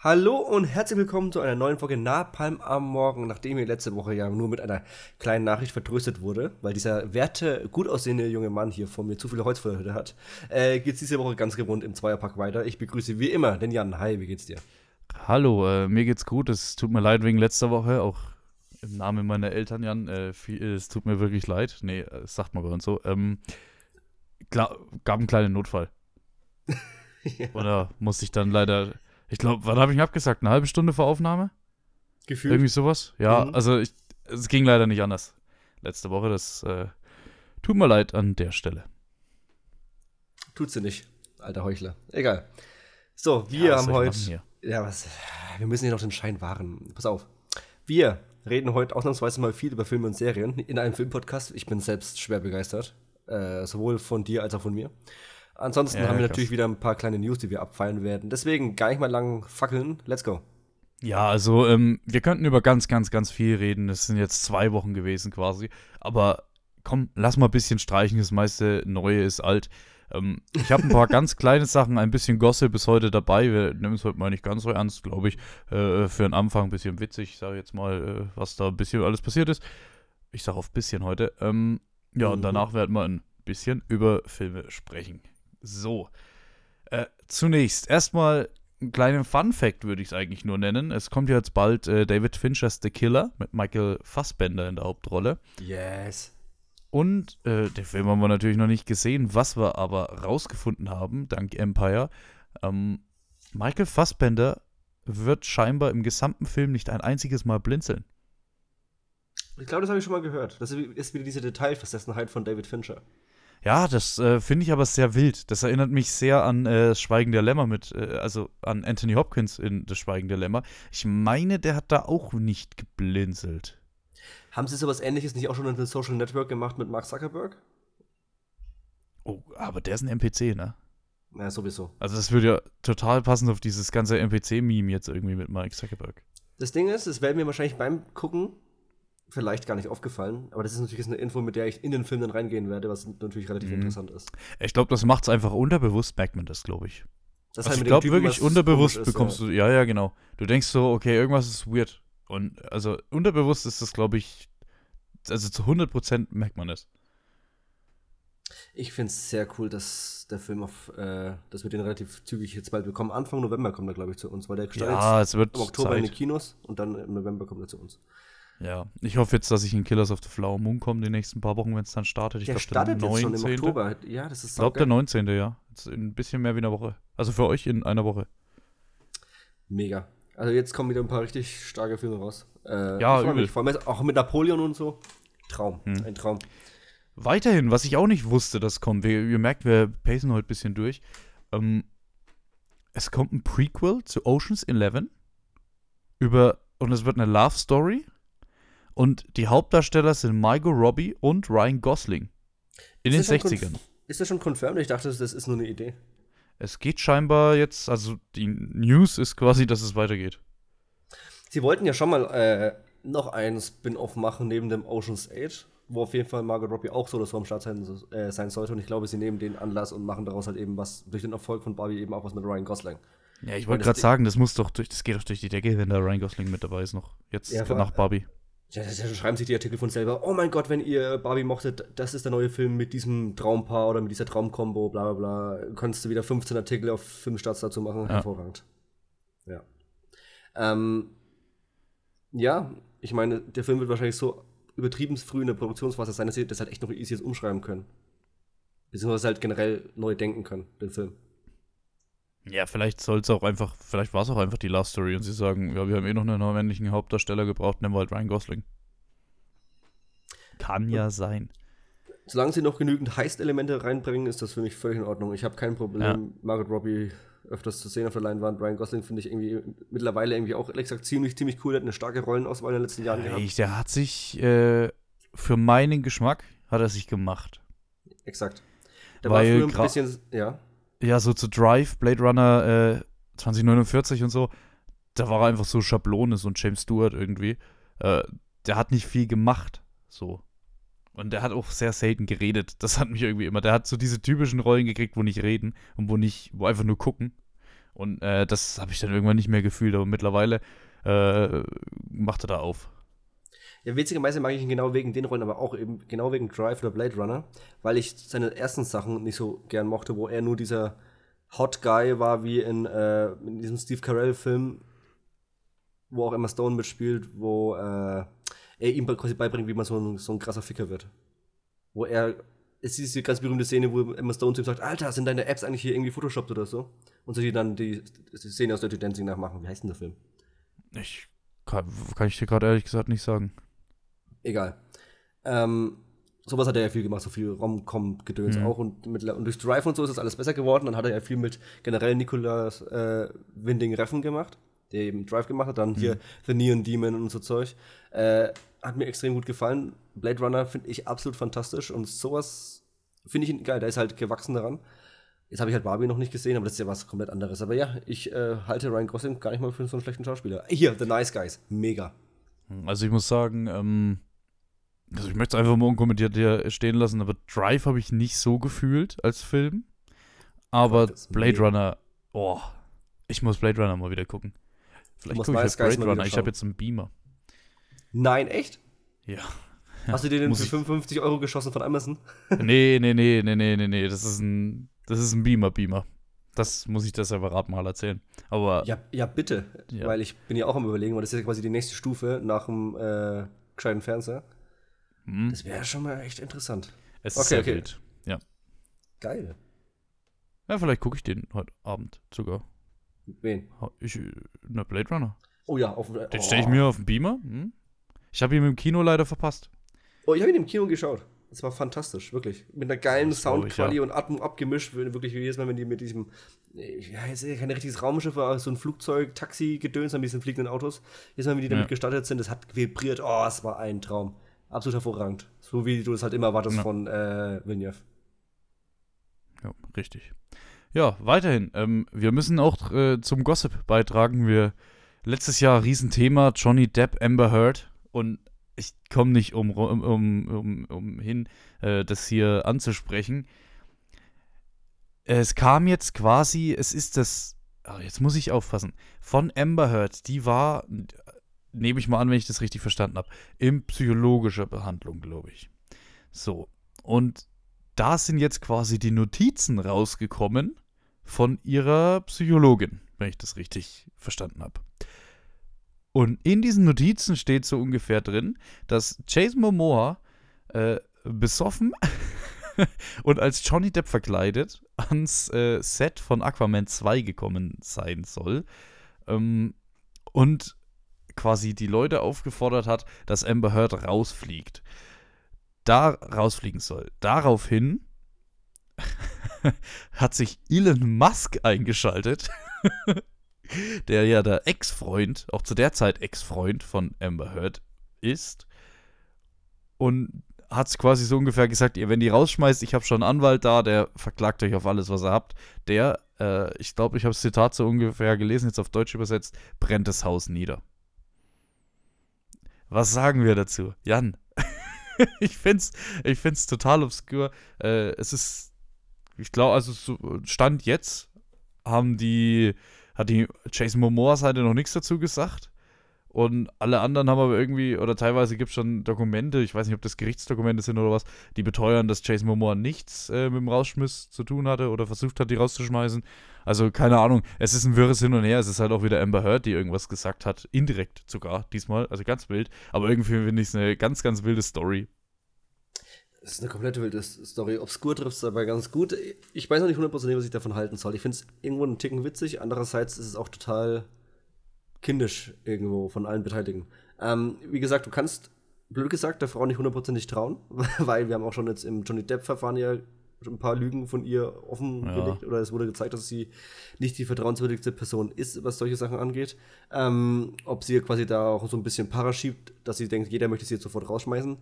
Hallo und herzlich willkommen zu einer neuen Folge Napalm am Morgen, nachdem ihr letzte Woche ja nur mit einer kleinen Nachricht vertröstet wurde, weil dieser werte, gut aussehende junge Mann hier vor mir zu viele Holz vor der Hütte hat, äh, geht's diese Woche ganz gewohnt im Zweierpack weiter. Ich begrüße wie immer den Jan. Hi, wie geht's dir? Hallo, äh, mir geht's gut. Es tut mir leid wegen letzter Woche, auch im Namen meiner Eltern, Jan. Äh, viel, es tut mir wirklich leid. Nee, das sagt man bei uns so. Ähm, klar, gab einen kleinen Notfall. ja. Oder musste ich dann leider ich glaube, wann habe ich ihn abgesagt? Eine halbe Stunde vor Aufnahme? Gefühlt. Irgendwie sowas? Ja, mhm. also ich, es ging leider nicht anders. Letzte Woche, das äh, tut mir leid an der Stelle. Tut sie nicht, alter Heuchler. Egal. So, wir ja, haben heute. Ja, was? Wir müssen hier noch den Schein wahren. Pass auf. Wir reden heute ausnahmsweise mal viel über Filme und Serien in einem Filmpodcast. Ich bin selbst schwer begeistert. Äh, sowohl von dir als auch von mir. Ansonsten ja, haben wir krass. natürlich wieder ein paar kleine News, die wir abfeiern werden. Deswegen gar nicht mal lang fackeln. Let's go. Ja, also ähm, wir könnten über ganz, ganz, ganz viel reden. Es sind jetzt zwei Wochen gewesen quasi. Aber komm, lass mal ein bisschen streichen. Das meiste Neue ist alt. Ähm, ich habe ein paar ganz kleine Sachen, ein bisschen Gossip bis heute dabei. Wir nehmen es heute mal nicht ganz so ernst, glaube ich. Äh, für den Anfang ein bisschen witzig. Ich sage jetzt mal, äh, was da ein bisschen alles passiert ist. Ich sage auf bisschen heute. Ähm, ja, und mhm. danach werden wir ein bisschen über Filme sprechen. So. Äh, zunächst erstmal einen kleinen Fun-Fact würde ich es eigentlich nur nennen. Es kommt jetzt bald äh, David Finchers The Killer mit Michael Fassbender in der Hauptrolle. Yes. Und äh, den Film haben wir natürlich noch nicht gesehen. Was wir aber rausgefunden haben, dank Empire, ähm, Michael Fassbender wird scheinbar im gesamten Film nicht ein einziges Mal blinzeln. Ich glaube, das habe ich schon mal gehört. Das ist wieder diese Detailversessenheit von David Fincher. Ja, das äh, finde ich aber sehr wild. Das erinnert mich sehr an äh, Schweigen der Lämmer mit, äh, also an Anthony Hopkins in Das Schweigen der Lämmer. Ich meine, der hat da auch nicht geblinzelt. Haben Sie sowas ähnliches nicht auch schon in The Social Network gemacht mit Mark Zuckerberg? Oh, aber der ist ein NPC, ne? Ja, sowieso. Also das würde ja total passen auf dieses ganze NPC-Meme jetzt irgendwie mit Mark Zuckerberg. Das Ding ist, das werden wir wahrscheinlich beim Gucken vielleicht gar nicht aufgefallen. Aber das ist natürlich eine Info, mit der ich in den Film dann reingehen werde, was natürlich relativ mhm. interessant ist. Ich glaube, das macht es einfach unterbewusst, merkt man das, glaube ich. Das also halt ich glaube wirklich unterbewusst ist, bekommst ja. du, ja, ja, genau. Du denkst so, okay, irgendwas ist weird. Und also unterbewusst ist das, glaube ich, also zu 100% merkt man es. Ich finde es sehr cool, dass der Film auf, äh, dass wir den relativ zügig jetzt bald bekommen. Anfang November kommt er, glaube ich, zu uns, weil der startet ja, es wird im Oktober Zeit. in die Kinos und dann im November kommt er zu uns. Ja, ich hoffe jetzt, dass ich in Killers of the Flower Moon komme die nächsten paar Wochen, wenn es dann startet. Ich der glaub, startet der 19. jetzt schon im Oktober. Ja, das ist Ich glaube, der 19. ja. Jetzt ein bisschen mehr wie eine Woche. Also für euch in einer Woche. Mega. Also jetzt kommen wieder ein paar richtig starke Filme raus. Äh, ja, übel. Mich, vor allem auch mit Napoleon und so. Traum. Hm. Ein Traum. Weiterhin, was ich auch nicht wusste, das kommt. Wir, ihr merkt, wir pacen heute ein bisschen durch. Ähm, es kommt ein Prequel zu Oceans 11 über und es wird eine Love Story und die Hauptdarsteller sind Margot Robbie und Ryan Gosling. In den 60ern. Ist das schon confirmed? Ich dachte, das ist nur eine Idee. Es geht scheinbar jetzt, also die News ist quasi, dass es weitergeht. Sie wollten ja schon mal äh, noch einen Spin-off machen neben dem Ocean's 8, wo auf jeden Fall Margot Robbie auch so oder so am Start sein, äh, sein, sollte. Und ich glaube, sie nehmen den Anlass und machen daraus halt eben was, durch den Erfolg von Barbie eben auch was mit Ryan Gosling. Ja, ich wollte gerade sagen, das muss doch durch, das geht doch durch die Decke, wenn da Ryan Gosling mit dabei ist noch. Jetzt ja, nach Barbie. Ja, das schreiben sich die Artikel von selber. Oh mein Gott, wenn ihr Barbie mochtet, das ist der neue Film mit diesem Traumpaar oder mit dieser Traumkombo, bla bla bla. Kannst du wieder 15 Artikel auf Filmstarts dazu machen. Ja. Hervorragend. Ja. Ähm, ja, ich meine, der Film wird wahrscheinlich so übertrieben früh in der Produktionsphase sein, dass sie das halt echt noch easy jetzt umschreiben können. Beziehungsweise halt generell neu denken können, den Film. Ja, vielleicht soll es auch einfach, vielleicht war es auch einfach die Last Story und sie sagen, ja, wir haben eh noch einen männlichen Hauptdarsteller gebraucht, nehmen wir halt Ryan Gosling. Kann ja sein. Solange sie noch genügend Heist-Elemente reinbringen, ist das für mich völlig in Ordnung. Ich habe kein Problem, ja. Margot Robbie öfters zu sehen auf der Leinwand. Ryan Gosling finde ich irgendwie mittlerweile irgendwie auch, ehrlich gesagt, ziemlich, ziemlich cool. Er hat eine starke Rollenauswahl in den letzten Jahren gehabt. Der hat sich, äh, für meinen Geschmack, hat er sich gemacht. Exakt. Da war früher ein bisschen, ja ja, so zu Drive, Blade Runner äh, 2049 und so, da war er einfach so Schablone, so ein James Stewart irgendwie. Äh, der hat nicht viel gemacht, so. Und der hat auch sehr selten geredet. Das hat mich irgendwie immer. Der hat so diese typischen Rollen gekriegt, wo nicht reden und wo nicht, wo einfach nur gucken. Und äh, das habe ich dann irgendwann nicht mehr gefühlt, aber mittlerweile äh, macht er da auf. Ja, witzigerweise mag ich ihn genau wegen den Rollen, aber auch eben genau wegen Drive oder Blade Runner, weil ich seine ersten Sachen nicht so gern mochte, wo er nur dieser Hot Guy war, wie in, äh, in diesem Steve Carell-Film, wo auch Emma Stone mitspielt, wo äh, er ihm quasi beibringt, wie man so ein, so ein krasser Ficker wird. Wo er, es ist diese ganz berühmte Szene, wo Emma Stone zu ihm sagt, Alter, sind deine Apps eigentlich hier irgendwie photoshoppt oder so? Und sie dann die, die Szene aus Dirty Dancing nachmachen. Wie heißt denn der Film? Ich kann, kann ich dir gerade ehrlich gesagt nicht sagen. Egal. Ähm, sowas hat er ja viel gemacht, so viel Rom-Com-Gedöns mhm. auch. Und, mit, und durch Drive und so ist das alles besser geworden. Dann hat er ja viel mit generell Nicolas äh, Winding Reffen gemacht, der eben Drive gemacht hat. Dann mhm. hier The Neon Demon und so Zeug. Äh, hat mir extrem gut gefallen. Blade Runner finde ich absolut fantastisch. Und sowas finde ich geil. Der ist halt gewachsen daran. Jetzt habe ich halt Barbie noch nicht gesehen, aber das ist ja was komplett anderes. Aber ja, ich äh, halte Ryan Gosling gar nicht mal für so einen schlechten Schauspieler. Hier, The Nice Guys, mega. Also ich muss sagen, ähm, also ich möchte es einfach mal unkommentiert hier stehen lassen, aber Drive habe ich nicht so gefühlt als Film. Aber Blade. Runner, oh, ich muss Blade Runner mal wieder gucken. Vielleicht gucke ich jetzt Blade Runner, ich habe jetzt einen Beamer. Nein, echt? Ja. Hast du dir den für 55 Euro geschossen von Amazon? nee, nee, nee, nee, nee, nee, nee, das ist ein das ist ein Beamer, Beamer. Das muss ich das separat mal erzählen. Aber. Ja, ja bitte. Ja. Weil ich bin ja auch am überlegen, weil das ist ja quasi die nächste Stufe nach dem äh, gescheiten Fernseher. Hm. Das wäre schon mal echt interessant. Es okay, ist sehr okay. wild. Ja. Geil. Ja, vielleicht gucke ich den heute Abend sogar. Wen? Ich, na, Blade Runner. Oh ja, auf Den oh. stelle ich mir auf den Beamer. Hm? Ich habe ihn im Kino leider verpasst. Oh, ich habe ihn im Kino geschaut. Das war fantastisch, wirklich. Mit einer geilen Soundqualität ja. und Atmung abgemischt. Wirklich jedes Mal, wenn die mit diesem, ja, ja kein richtiges Raumschiff, aber so ein Flugzeug, Taxi, Gedöns an diesen fliegenden Autos. Jedes Mal, wenn die damit ja. gestartet sind, das hat vibriert. Oh, es war ein Traum. Absolut hervorragend. So wie du es halt immer erwartest ja. von äh, Villeneuve. Ja, richtig. Ja, weiterhin. Ähm, wir müssen auch äh, zum Gossip beitragen. Wir letztes Jahr Riesenthema Johnny Depp, Amber Heard und ich komme nicht um, um, um, um, hin, äh, das hier anzusprechen. Es kam jetzt quasi, es ist das, oh, jetzt muss ich aufpassen, von Amber Heard, die war, nehme ich mal an, wenn ich das richtig verstanden habe, in psychologischer Behandlung, glaube ich. So, und da sind jetzt quasi die Notizen rausgekommen von ihrer Psychologin, wenn ich das richtig verstanden habe. Und in diesen Notizen steht so ungefähr drin, dass Jason Momoa äh, besoffen und als Johnny Depp verkleidet ans äh, Set von Aquaman 2 gekommen sein soll. Ähm, und quasi die Leute aufgefordert hat, dass Amber Heard rausfliegt. Da rausfliegen soll. Daraufhin hat sich Elon Musk eingeschaltet der ja der Ex-Freund, auch zu der Zeit Ex-Freund von Amber Heard ist. Und hat es quasi so ungefähr gesagt, ihr, wenn die rausschmeißt, ich habe schon einen Anwalt da, der verklagt euch auf alles, was ihr habt. Der, äh, ich glaube, ich habe das Zitat so ungefähr gelesen, jetzt auf Deutsch übersetzt, brennt das Haus nieder. Was sagen wir dazu? Jan, ich finde es ich find's total obskur. Äh, es ist, ich glaube, also so Stand jetzt haben die hat die Jason Momoa Seite noch nichts dazu gesagt. Und alle anderen haben aber irgendwie, oder teilweise gibt es schon Dokumente, ich weiß nicht, ob das Gerichtsdokumente sind oder was, die beteuern, dass Jason Momoa nichts äh, mit dem Rausschmiss zu tun hatte oder versucht hat, die rauszuschmeißen. Also keine Ahnung, es ist ein wirres Hin und Her. Es ist halt auch wieder Amber Heard, die irgendwas gesagt hat, indirekt sogar diesmal, also ganz wild. Aber irgendwie finde ich es eine ganz, ganz wilde Story. Das ist eine komplette wilde Story. Obskur trifft es dabei ganz gut. Ich weiß noch nicht hundertprozentig, was ich davon halten soll. Ich finde es irgendwo einen Ticken witzig. Andererseits ist es auch total kindisch irgendwo von allen Beteiligten. Ähm, wie gesagt, du kannst, blöd gesagt, der Frau nicht hundertprozentig trauen, weil wir haben auch schon jetzt im Johnny Depp-Verfahren ja ein paar Lügen von ihr offengelegt ja. oder es wurde gezeigt, dass sie nicht die vertrauenswürdigste Person ist, was solche Sachen angeht. Ähm, ob sie quasi da auch so ein bisschen paraschiebt, dass sie denkt, jeder möchte sie jetzt sofort rausschmeißen.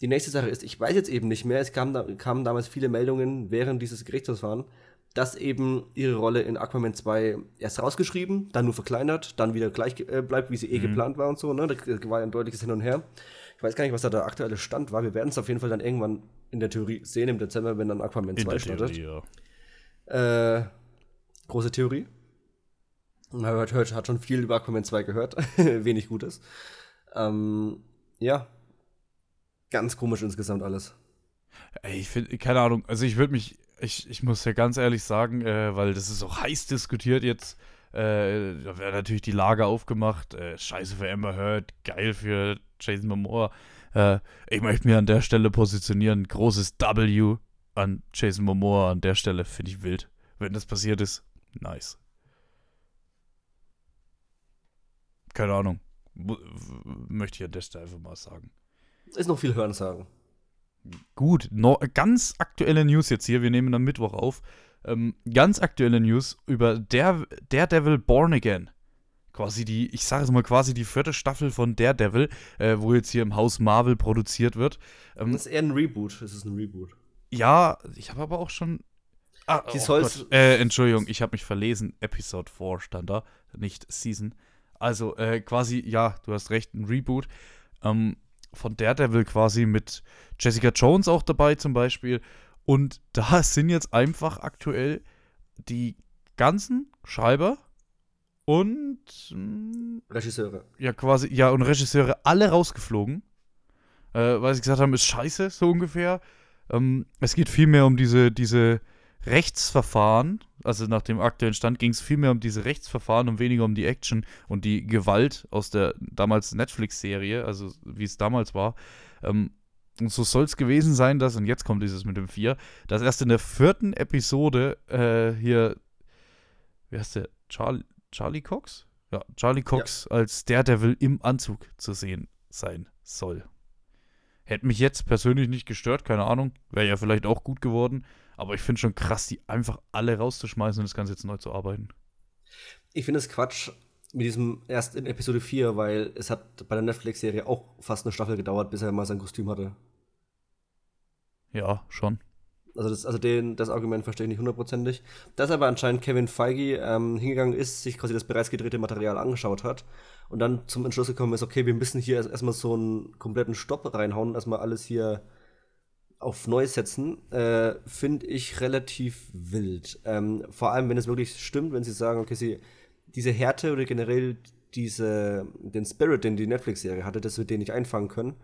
Die nächste Sache ist, ich weiß jetzt eben nicht mehr, es kamen, da, kamen damals viele Meldungen während dieses Gerichtsverfahrens, dass eben ihre Rolle in Aquaman 2 erst rausgeschrieben, dann nur verkleinert, dann wieder gleich äh, bleibt, wie sie eh mhm. geplant war und so. Ne? Da war ein deutliches Hin und Her. Ich weiß gar nicht, was da der aktuelle Stand war. Wir werden es auf jeden Fall dann irgendwann in der Theorie sehen im Dezember, wenn dann Aquaman in 2 startet. Theorie, ja. äh, große Theorie. Man hört, hört, hat schon viel über Aquaman 2 gehört, wenig Gutes. Ähm, ja, ganz komisch insgesamt alles. Ey, ich finde, keine Ahnung, also ich würde mich, ich, ich muss ja ganz ehrlich sagen, äh, weil das ist auch heiß diskutiert jetzt, äh, da wäre natürlich die Lage aufgemacht, äh, scheiße für Amber Heard, geil für Jason Momoa. Äh, ich möchte mir an der Stelle positionieren, großes W an Jason Momoa an der Stelle, finde ich wild. Wenn das passiert ist, nice. Keine Ahnung. Möchte ich an der Stelle einfach mal sagen. Ist noch viel Hören sagen. Gut, no, ganz aktuelle News jetzt hier. Wir nehmen am Mittwoch auf. Ähm, ganz aktuelle News über der, Daredevil Born Again. Quasi die, ich sage es mal, quasi die vierte Staffel von Daredevil, äh, wo jetzt hier im Haus Marvel produziert wird. Ähm, das ist eher ein Reboot. Das ist ein Reboot. Ja, ich habe aber auch schon. Ah, die oh äh, Entschuldigung, ich habe mich verlesen. Episode 4 stand da, nicht Season. Also äh, quasi, ja, du hast recht, ein Reboot. Ähm, von Daredevil quasi mit Jessica Jones auch dabei zum Beispiel. Und da sind jetzt einfach aktuell die ganzen Schreiber und mh, hm, Regisseure. Ja, quasi, ja, und Regisseure alle rausgeflogen. Äh, weil sie gesagt haben, ist scheiße, so ungefähr. Ähm, es geht vielmehr um diese, diese Rechtsverfahren, also nach dem aktuellen Stand ging es vielmehr um diese Rechtsverfahren und weniger um die Action und die Gewalt aus der damals Netflix-Serie, also wie es damals war. Ähm, und so soll es gewesen sein, dass, und jetzt kommt dieses mit dem Vier, dass erst in der vierten Episode äh, hier, wie heißt der, Charlie, Charlie Cox? Ja, Charlie Cox ja. als Daredevil im Anzug zu sehen sein soll. Hätte mich jetzt persönlich nicht gestört, keine Ahnung, wäre ja vielleicht auch gut geworden. Aber ich finde schon krass, die einfach alle rauszuschmeißen und das Ganze jetzt neu zu arbeiten. Ich finde es Quatsch mit diesem erst in Episode 4, weil es hat bei der Netflix-Serie auch fast eine Staffel gedauert, bis er mal sein Kostüm hatte. Ja, schon. Also, das, also den, das Argument verstehe ich nicht hundertprozentig. Dass aber anscheinend Kevin Feige ähm, hingegangen ist, sich quasi das bereits gedrehte Material angeschaut hat und dann zum Entschluss gekommen ist, okay, wir müssen hier erstmal so einen kompletten Stopp reinhauen, erstmal alles hier auf neu setzen, äh, finde ich relativ wild. Ähm, vor allem, wenn es wirklich stimmt, wenn sie sagen, okay, sie diese Härte oder generell diese, den Spirit, den die Netflix-Serie hatte, dass wir den nicht einfangen können.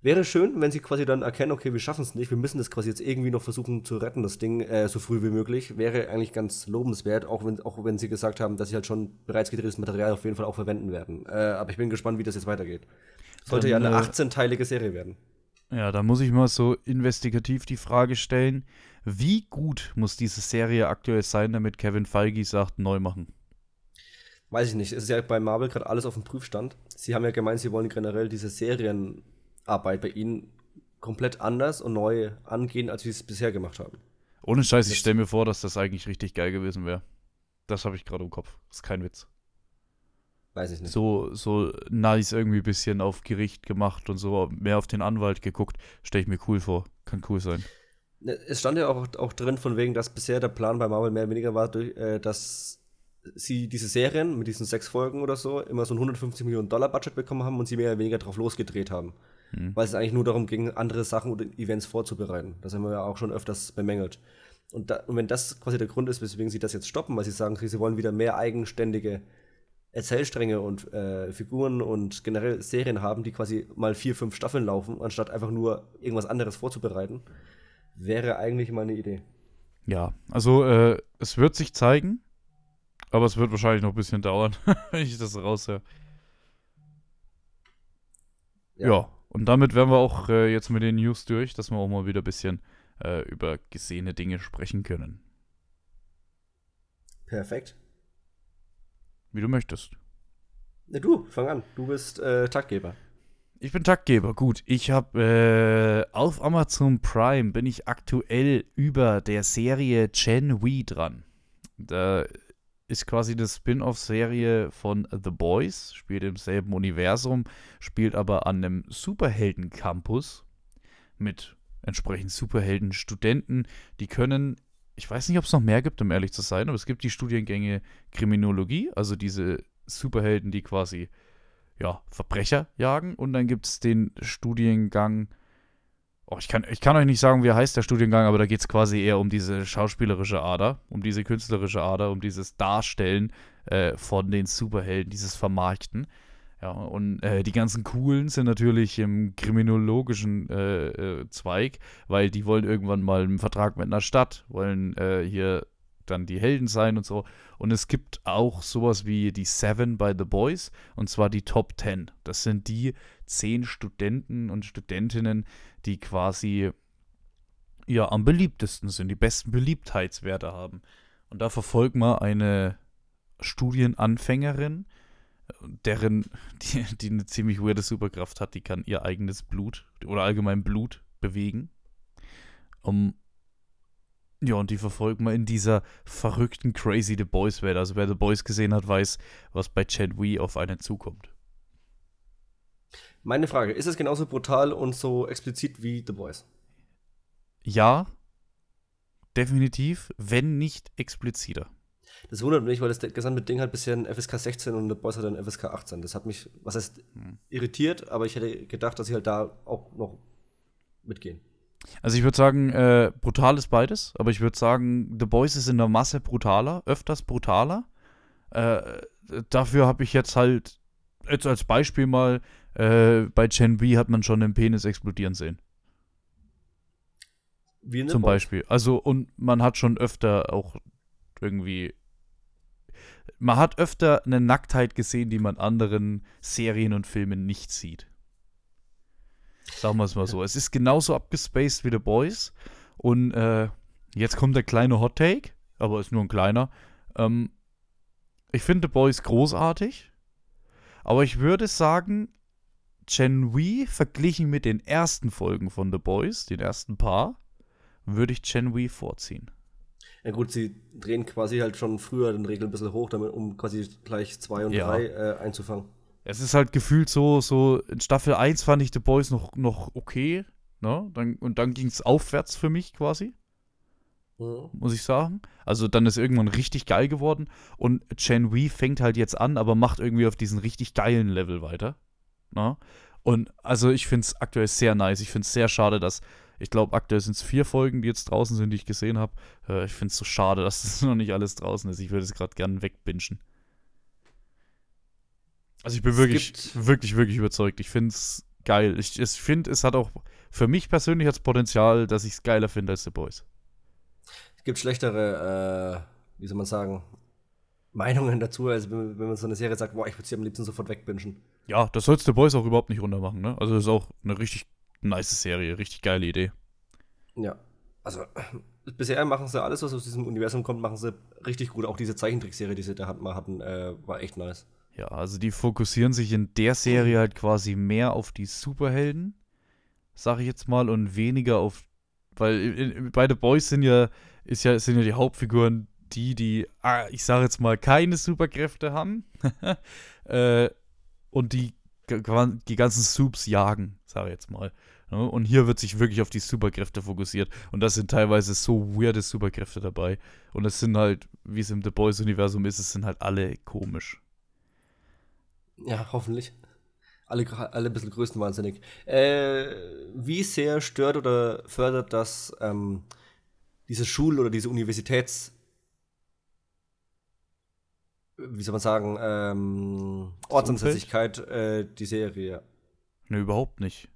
Wäre schön, wenn sie quasi dann erkennen, okay, wir schaffen es nicht, wir müssen das quasi jetzt irgendwie noch versuchen zu retten, das Ding, äh, so früh wie möglich. Wäre eigentlich ganz lobenswert, auch wenn, auch wenn sie gesagt haben, dass sie halt schon bereits gedrehtes Material auf jeden Fall auch verwenden werden. Äh, aber ich bin gespannt, wie das jetzt weitergeht. Sollte dann, ja eine 18-teilige äh, Serie werden. Ja, da muss ich mal so investigativ die Frage stellen, wie gut muss diese Serie aktuell sein, damit Kevin Feige sagt, neu machen? Weiß ich nicht. Es ist ja bei Marvel gerade alles auf dem Prüfstand. Sie haben ja gemeint, sie wollen generell diese Serienarbeit bei ihnen komplett anders und neu angehen, als sie es bisher gemacht haben. Ohne Scheiß, ich stelle mir vor, dass das eigentlich richtig geil gewesen wäre. Das habe ich gerade im Kopf. Das ist kein Witz. Weiß ich nicht. So, so nice irgendwie ein bisschen auf Gericht gemacht und so mehr auf den Anwalt geguckt. Stelle ich mir cool vor. Kann cool sein. Ne, es stand ja auch, auch drin, von wegen, dass bisher der Plan bei Marvel mehr oder weniger war, äh, dass sie diese Serien mit diesen sechs Folgen oder so immer so ein 150 Millionen Dollar Budget bekommen haben und sie mehr oder weniger drauf losgedreht haben. Mhm. Weil es eigentlich nur darum ging, andere Sachen oder Events vorzubereiten. Das haben wir ja auch schon öfters bemängelt. Und, da, und wenn das quasi der Grund ist, weswegen sie das jetzt stoppen, weil sie sagen, sie wollen wieder mehr eigenständige Erzählstränge und äh, Figuren und generell Serien haben, die quasi mal vier, fünf Staffeln laufen, anstatt einfach nur irgendwas anderes vorzubereiten, wäre eigentlich mal eine Idee. Ja, also äh, es wird sich zeigen, aber es wird wahrscheinlich noch ein bisschen dauern, wenn ich das raushöre. Ja. ja. und damit wären wir auch äh, jetzt mit den News durch, dass wir auch mal wieder ein bisschen äh, über gesehene Dinge sprechen können. Perfekt. Wie du möchtest. Na du, fang an. Du bist äh, Taktgeber. Ich bin Taktgeber, gut. Ich habe äh, auf Amazon Prime bin ich aktuell über der Serie Gen Wee dran. Da ist quasi eine Spin-off-Serie von The Boys, spielt im selben Universum, spielt aber an einem Superhelden-Campus mit entsprechend Superhelden-Studenten. Die können ich weiß nicht, ob es noch mehr gibt, um ehrlich zu sein, aber es gibt die Studiengänge Kriminologie, also diese Superhelden, die quasi ja, Verbrecher jagen. Und dann gibt es den Studiengang oh, ich, kann, ich kann euch nicht sagen, wie heißt der Studiengang, aber da geht es quasi eher um diese schauspielerische Ader, um diese künstlerische Ader, um dieses Darstellen äh, von den Superhelden, dieses Vermarkten. Ja, und äh, die ganzen Coolen sind natürlich im kriminologischen äh, äh, Zweig, weil die wollen irgendwann mal einen Vertrag mit einer Stadt, wollen äh, hier dann die Helden sein und so. Und es gibt auch sowas wie die Seven by The Boys, und zwar die Top Ten. Das sind die zehn Studenten und Studentinnen, die quasi ja am beliebtesten sind, die besten Beliebtheitswerte haben. Und da verfolgt man eine Studienanfängerin, deren, die, die eine ziemlich weirde Superkraft hat, die kann ihr eigenes Blut oder allgemein Blut bewegen. Um, ja, und die verfolgt man in dieser verrückten Crazy The Boys Welt. Also wer The Boys gesehen hat, weiß, was bei Chad Wee auf einen zukommt. Meine Frage, ist es genauso brutal und so explizit wie The Boys? Ja, definitiv, wenn nicht expliziter. Das wundert mich, weil das gesamte Ding hat bisher ein FSK 16 und The Boys hat ein FSK 18. Das hat mich, was heißt, hm. irritiert, aber ich hätte gedacht, dass sie halt da auch noch mitgehen. Also ich würde sagen, äh, brutal ist beides, aber ich würde sagen, The Boys ist in der Masse brutaler, öfters brutaler. Äh, dafür habe ich jetzt halt, jetzt als Beispiel mal, äh, bei Chen B hat man schon den Penis explodieren sehen. Wie in Zum Boys. Beispiel. Also, und man hat schon öfter auch irgendwie. Man hat öfter eine Nacktheit gesehen, die man anderen Serien und Filmen nicht sieht. Sagen wir es mal so. Es ist genauso abgespaced wie The Boys. Und äh, jetzt kommt der kleine Hot Take, aber ist nur ein kleiner. Ähm, ich finde The Boys großartig. Aber ich würde sagen, Gen Wee verglichen mit den ersten Folgen von The Boys, den ersten paar, würde ich Gen Wee vorziehen. Ja gut, sie drehen quasi halt schon früher den Regel ein bisschen hoch, damit, um quasi gleich zwei und ja. drei äh, einzufangen. Es ist halt gefühlt so, so in Staffel 1 fand ich The Boys noch, noch okay, ne? Dann, und dann ging es aufwärts für mich quasi. Mhm. Muss ich sagen. Also dann ist irgendwann richtig geil geworden. Und Chen Wee fängt halt jetzt an, aber macht irgendwie auf diesen richtig geilen Level weiter. Ne? Und also ich finde es aktuell sehr nice. Ich finde es sehr schade, dass, ich glaube, aktuell sind es vier Folgen, die jetzt draußen sind, die ich gesehen habe. Äh, ich finde es so schade, dass das noch nicht alles draußen ist. Ich würde es gerade gerne wegbingen. Also ich bin es wirklich, wirklich, wirklich überzeugt. Ich finde es geil. Ich, ich finde, es hat auch für mich persönlich das Potenzial, dass ich es geiler finde als The Boys. Es gibt schlechtere, äh, wie soll man sagen, Meinungen dazu, als wenn, wenn man so eine Serie sagt, boah, ich würde sie am liebsten sofort wegbingen. Ja, das sollst The Boys auch überhaupt nicht runtermachen, ne? Also das ist auch eine richtig nice Serie, richtig geile Idee. Ja, also bisher machen sie alles, was aus diesem Universum kommt, machen sie richtig gut. Auch diese Zeichentrickserie, die sie da mal hatten, äh, war echt nice. Ja, also die fokussieren sich in der Serie halt quasi mehr auf die Superhelden, sag ich jetzt mal, und weniger auf, weil beide Boys sind ja, ist ja, sind ja die Hauptfiguren die, die, ah, ich sage jetzt mal, keine Superkräfte haben äh, und die die ganzen Soups jagen, sage ich jetzt mal. Ne? Und hier wird sich wirklich auf die Superkräfte fokussiert. Und das sind teilweise so weirde Superkräfte dabei. Und es sind halt, wie es im The Boys-Universum ist, es sind halt alle komisch. Ja, hoffentlich. Alle, alle ein bisschen größtenwahnsinnig. Äh, wie sehr stört oder fördert das ähm, diese Schul- oder diese Universitäts- wie soll man sagen, ähm, Ortsansässigkeit äh, die Serie. Ne, überhaupt nicht.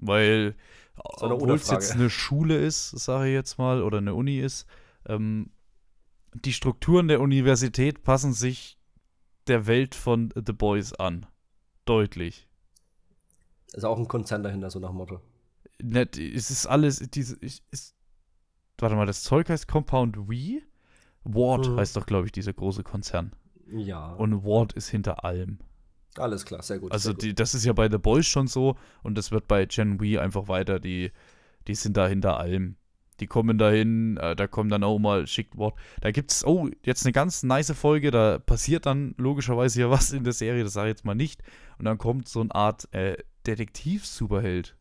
Weil, obwohl es jetzt eine Schule ist, sage ich jetzt mal, oder eine Uni ist, ähm, die Strukturen der Universität passen sich der Welt von The Boys an. Deutlich. Ist auch ein Konzern dahinter, so nach Motto. Net, es ist alles, diese, ist, warte mal, das Zeug heißt Compound We? Ward mhm. heißt doch, glaube ich, dieser große Konzern. Ja. Und Ward ist hinter allem. Alles klar, sehr gut. Also sehr gut. Die, das ist ja bei The Boys schon so und das wird bei Gen Wee einfach weiter. Die, die sind da hinter allem. Die kommen dahin, äh, da kommen dann auch mal schickt Ward. Da gibt es, oh, jetzt eine ganz nice Folge, da passiert dann logischerweise ja was in der Serie, das sage ich jetzt mal nicht. Und dann kommt so eine Art äh, Detektiv-Superheld.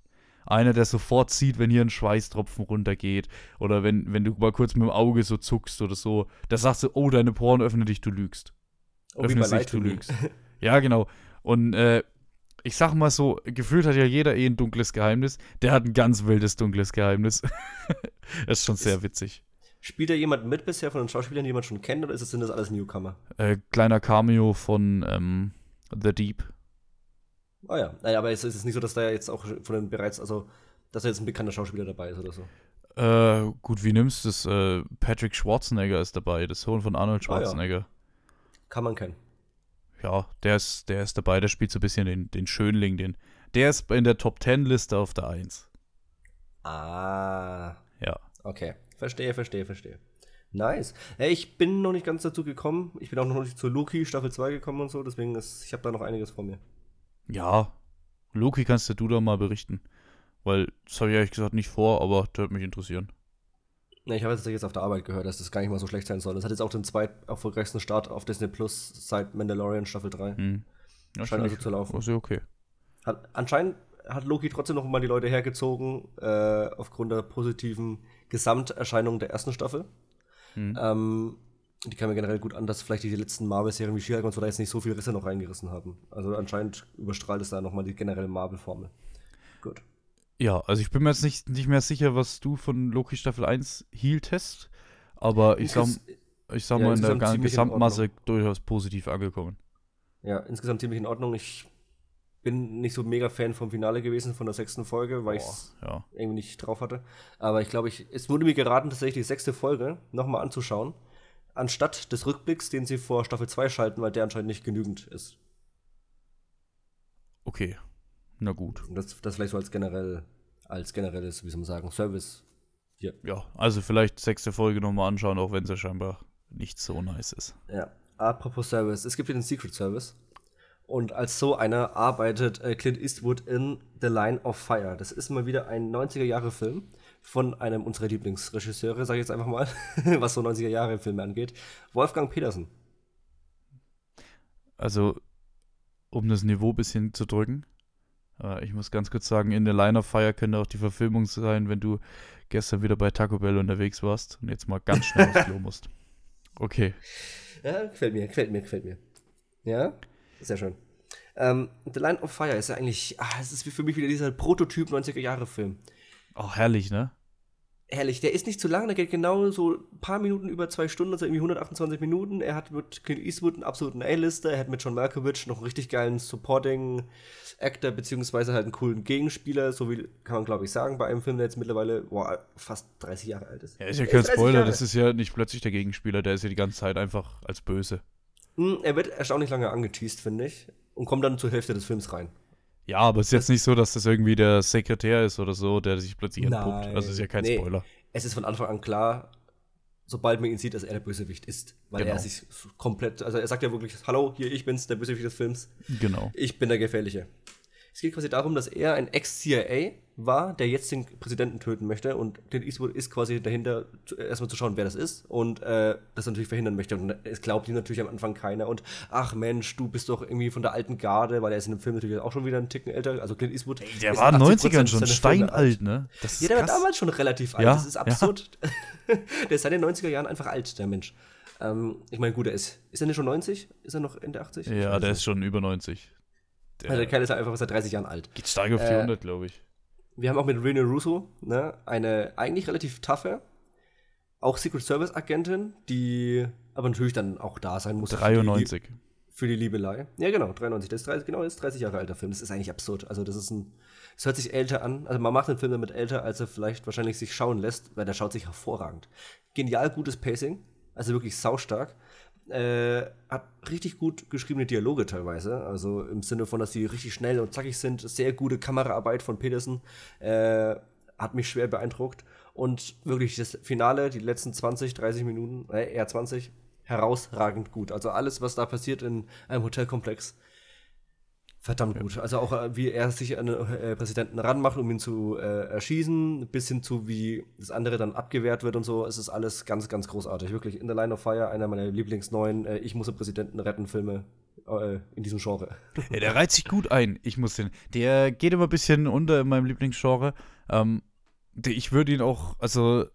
Einer, der sofort sieht, wenn hier ein Schweißtropfen runtergeht oder wenn, wenn du mal kurz mit dem Auge so zuckst oder so. Da sagst du, oh, deine Poren öffne dich, du lügst. Oh, öffne sich, du lügst. ja, genau. Und äh, ich sag mal so, gefühlt hat ja jeder eh ein dunkles Geheimnis. Der hat ein ganz wildes dunkles Geheimnis. das ist schon sehr witzig. Spielt da jemand mit bisher von den Schauspielern, die man schon kennt, oder ist das, sind das alles Newcomer? Äh, kleiner Cameo von ähm, The Deep. Ah ja, naja, aber es ist nicht so, dass da jetzt auch von den bereits, also, dass da jetzt ein bekannter Schauspieler dabei ist oder so. Äh, gut, wie nimmst du es? Äh, Patrick Schwarzenegger ist dabei, das Sohn von Arnold Schwarzenegger. Ah, ja. Kann man kennen. Ja, der ist, der ist dabei, der spielt so ein bisschen den, den Schönling, den. Der ist in der Top Ten Liste auf der 1. Ah. Ja. Okay. Verstehe, verstehe, verstehe. Nice. Ich bin noch nicht ganz dazu gekommen. Ich bin auch noch nicht zu Loki Staffel 2 gekommen und so, deswegen ist, ich habe da noch einiges vor mir. Ja, Loki kannst du da mal berichten. Weil das habe ich ehrlich gesagt nicht vor, aber das würde mich interessieren. Ja, ich habe jetzt auf der Arbeit gehört, dass das gar nicht mal so schlecht sein soll. Das hat jetzt auch den zweit erfolgreichsten Start auf Disney Plus seit Mandalorian Staffel 3. Hm. Ja, Scheint also zu laufen. Ist okay. Hat, anscheinend hat Loki trotzdem noch mal die Leute hergezogen, äh, aufgrund der positiven Gesamterscheinung der ersten Staffel. Hm. Ähm, die kam mir generell gut an, dass vielleicht die letzten Marvel-Serien wie She-Hulk und so da jetzt nicht so viele Risse noch reingerissen haben. Also anscheinend überstrahlt es da nochmal die generelle Marvel-Formel. Gut. Ja, also ich bin mir jetzt nicht, nicht mehr sicher, was du von Loki Staffel 1 hieltest, aber ich sag, ich sag ja, mal in der Gesamtmasse in durchaus positiv angekommen. Ja, insgesamt ziemlich in Ordnung. Ich bin nicht so mega Fan vom Finale gewesen, von der sechsten Folge, weil ich es ja. irgendwie nicht drauf hatte. Aber ich glaube, ich, es wurde mir geraten, tatsächlich die sechste Folge nochmal anzuschauen, anstatt des Rückblicks, den sie vor Staffel 2 schalten, weil der anscheinend nicht genügend ist. Okay, na gut. Das, das vielleicht so als generell, als generelles, wie soll man sagen, Service. Hier. Ja, also vielleicht sechste Folge nochmal anschauen, auch wenn sie scheinbar nicht so nice ist. Ja. Apropos Service, es gibt hier den Secret Service. Und als so einer arbeitet äh, Clint Eastwood in The Line of Fire. Das ist mal wieder ein 90er-Jahre-Film von einem unserer Lieblingsregisseure, sage ich jetzt einfach mal, was so 90er-Jahre-Filme angeht. Wolfgang Petersen. Also, um das Niveau ein bisschen zu drücken, äh, ich muss ganz kurz sagen, in The Line of Fire könnte auch die Verfilmung sein, wenn du gestern wieder bei Taco Bell unterwegs warst und jetzt mal ganz schnell aufs Klo musst. Okay. Ja, gefällt mir, gefällt mir, gefällt mir. Ja? Sehr schön. Ähm, The Line of Fire ist ja eigentlich, ah, es ist für mich wieder dieser Prototyp 90er-Jahre-Film. Oh, herrlich, ne? Herrlich, der ist nicht zu lang, der geht genau so ein paar Minuten über zwei Stunden, also irgendwie 128 Minuten. Er hat mit Clint Eastwood einen absoluten A-Lister, er hat mit John Malkovich noch einen richtig geilen Supporting Actor, beziehungsweise halt einen coolen Gegenspieler, so wie kann man glaube ich sagen, bei einem Film, der jetzt mittlerweile boah, fast 30 Jahre alt ist. Ja, ist ja kein Spoiler, das ist ja nicht plötzlich der Gegenspieler, der ist ja die ganze Zeit einfach als böse. Hm, er wird erstaunlich lange angeteased, finde ich. Und kommt dann zur Hälfte des Films rein. Ja, aber es ist jetzt nicht so, dass das irgendwie der Sekretär ist oder so, der sich plötzlich entpuppt. Also es ist ja kein nee, Spoiler. Es ist von Anfang an klar, sobald man ihn sieht, dass er der Bösewicht ist. Weil genau. er sich komplett, also er sagt ja wirklich, hallo, hier, ich bin's, der Bösewicht des Films. Genau. Ich bin der Gefährliche. Es geht quasi darum, dass er ein Ex-CIA war, der jetzt den Präsidenten töten möchte und Clint Eastwood ist quasi dahinter, erstmal zu schauen, wer das ist und äh, das natürlich verhindern möchte. Und es glaubt ihm natürlich am Anfang keiner und ach Mensch, du bist doch irgendwie von der alten Garde, weil er ist in dem Film natürlich auch schon wieder einen Ticken älter. Also Clint Eastwood. Ey, der war in den 90ern schon steinalt, ne? ja, der krass. war damals schon relativ alt. Ja, das ist absurd. Ja. der ist seit den 90er Jahren einfach alt, der Mensch. Ähm, ich meine, gut, er ist. Ist er nicht schon 90? Ist er noch Ende 80? Ja, der ist schon über 90. Der, also der Kerl ist einfach seit 30 Jahren alt. Geht stark auf die äh, 100, glaube ich. Wir haben auch mit Rene Russo ne, eine eigentlich relativ taffe, auch Secret Service Agentin, die aber natürlich dann auch da sein muss. 93. Für die, für die Liebelei. Ja, genau, 93. Das ist 30, genau, das ist 30 Jahre alter Film. Das ist eigentlich absurd. Also, das ist ein. Es hört sich älter an. Also, man macht den Film damit älter, als er vielleicht wahrscheinlich sich schauen lässt, weil der schaut sich hervorragend. Genial gutes Pacing. Also wirklich saustark. Äh, hat richtig gut geschriebene Dialoge teilweise. Also im Sinne von, dass sie richtig schnell und zackig sind. Sehr gute Kameraarbeit von Peterson. Äh, hat mich schwer beeindruckt. Und wirklich das Finale, die letzten 20, 30 Minuten, äh, eher 20, herausragend gut. Also alles, was da passiert in einem Hotelkomplex, Verdammt ja. gut. Also auch äh, wie er sich an den äh, Präsidenten ranmacht, um ihn zu äh, erschießen, bis hin zu wie das andere dann abgewehrt wird und so. Es ist alles ganz, ganz großartig. Wirklich in the Line of Fire, einer meiner Lieblingsneuen äh, Ich muss den Präsidenten retten Filme äh, in diesem Genre. Ja, der reizt sich gut ein. Ich muss den. Der geht immer ein bisschen unter in meinem Lieblingsgenre. Ähm, ich würde ihn auch, also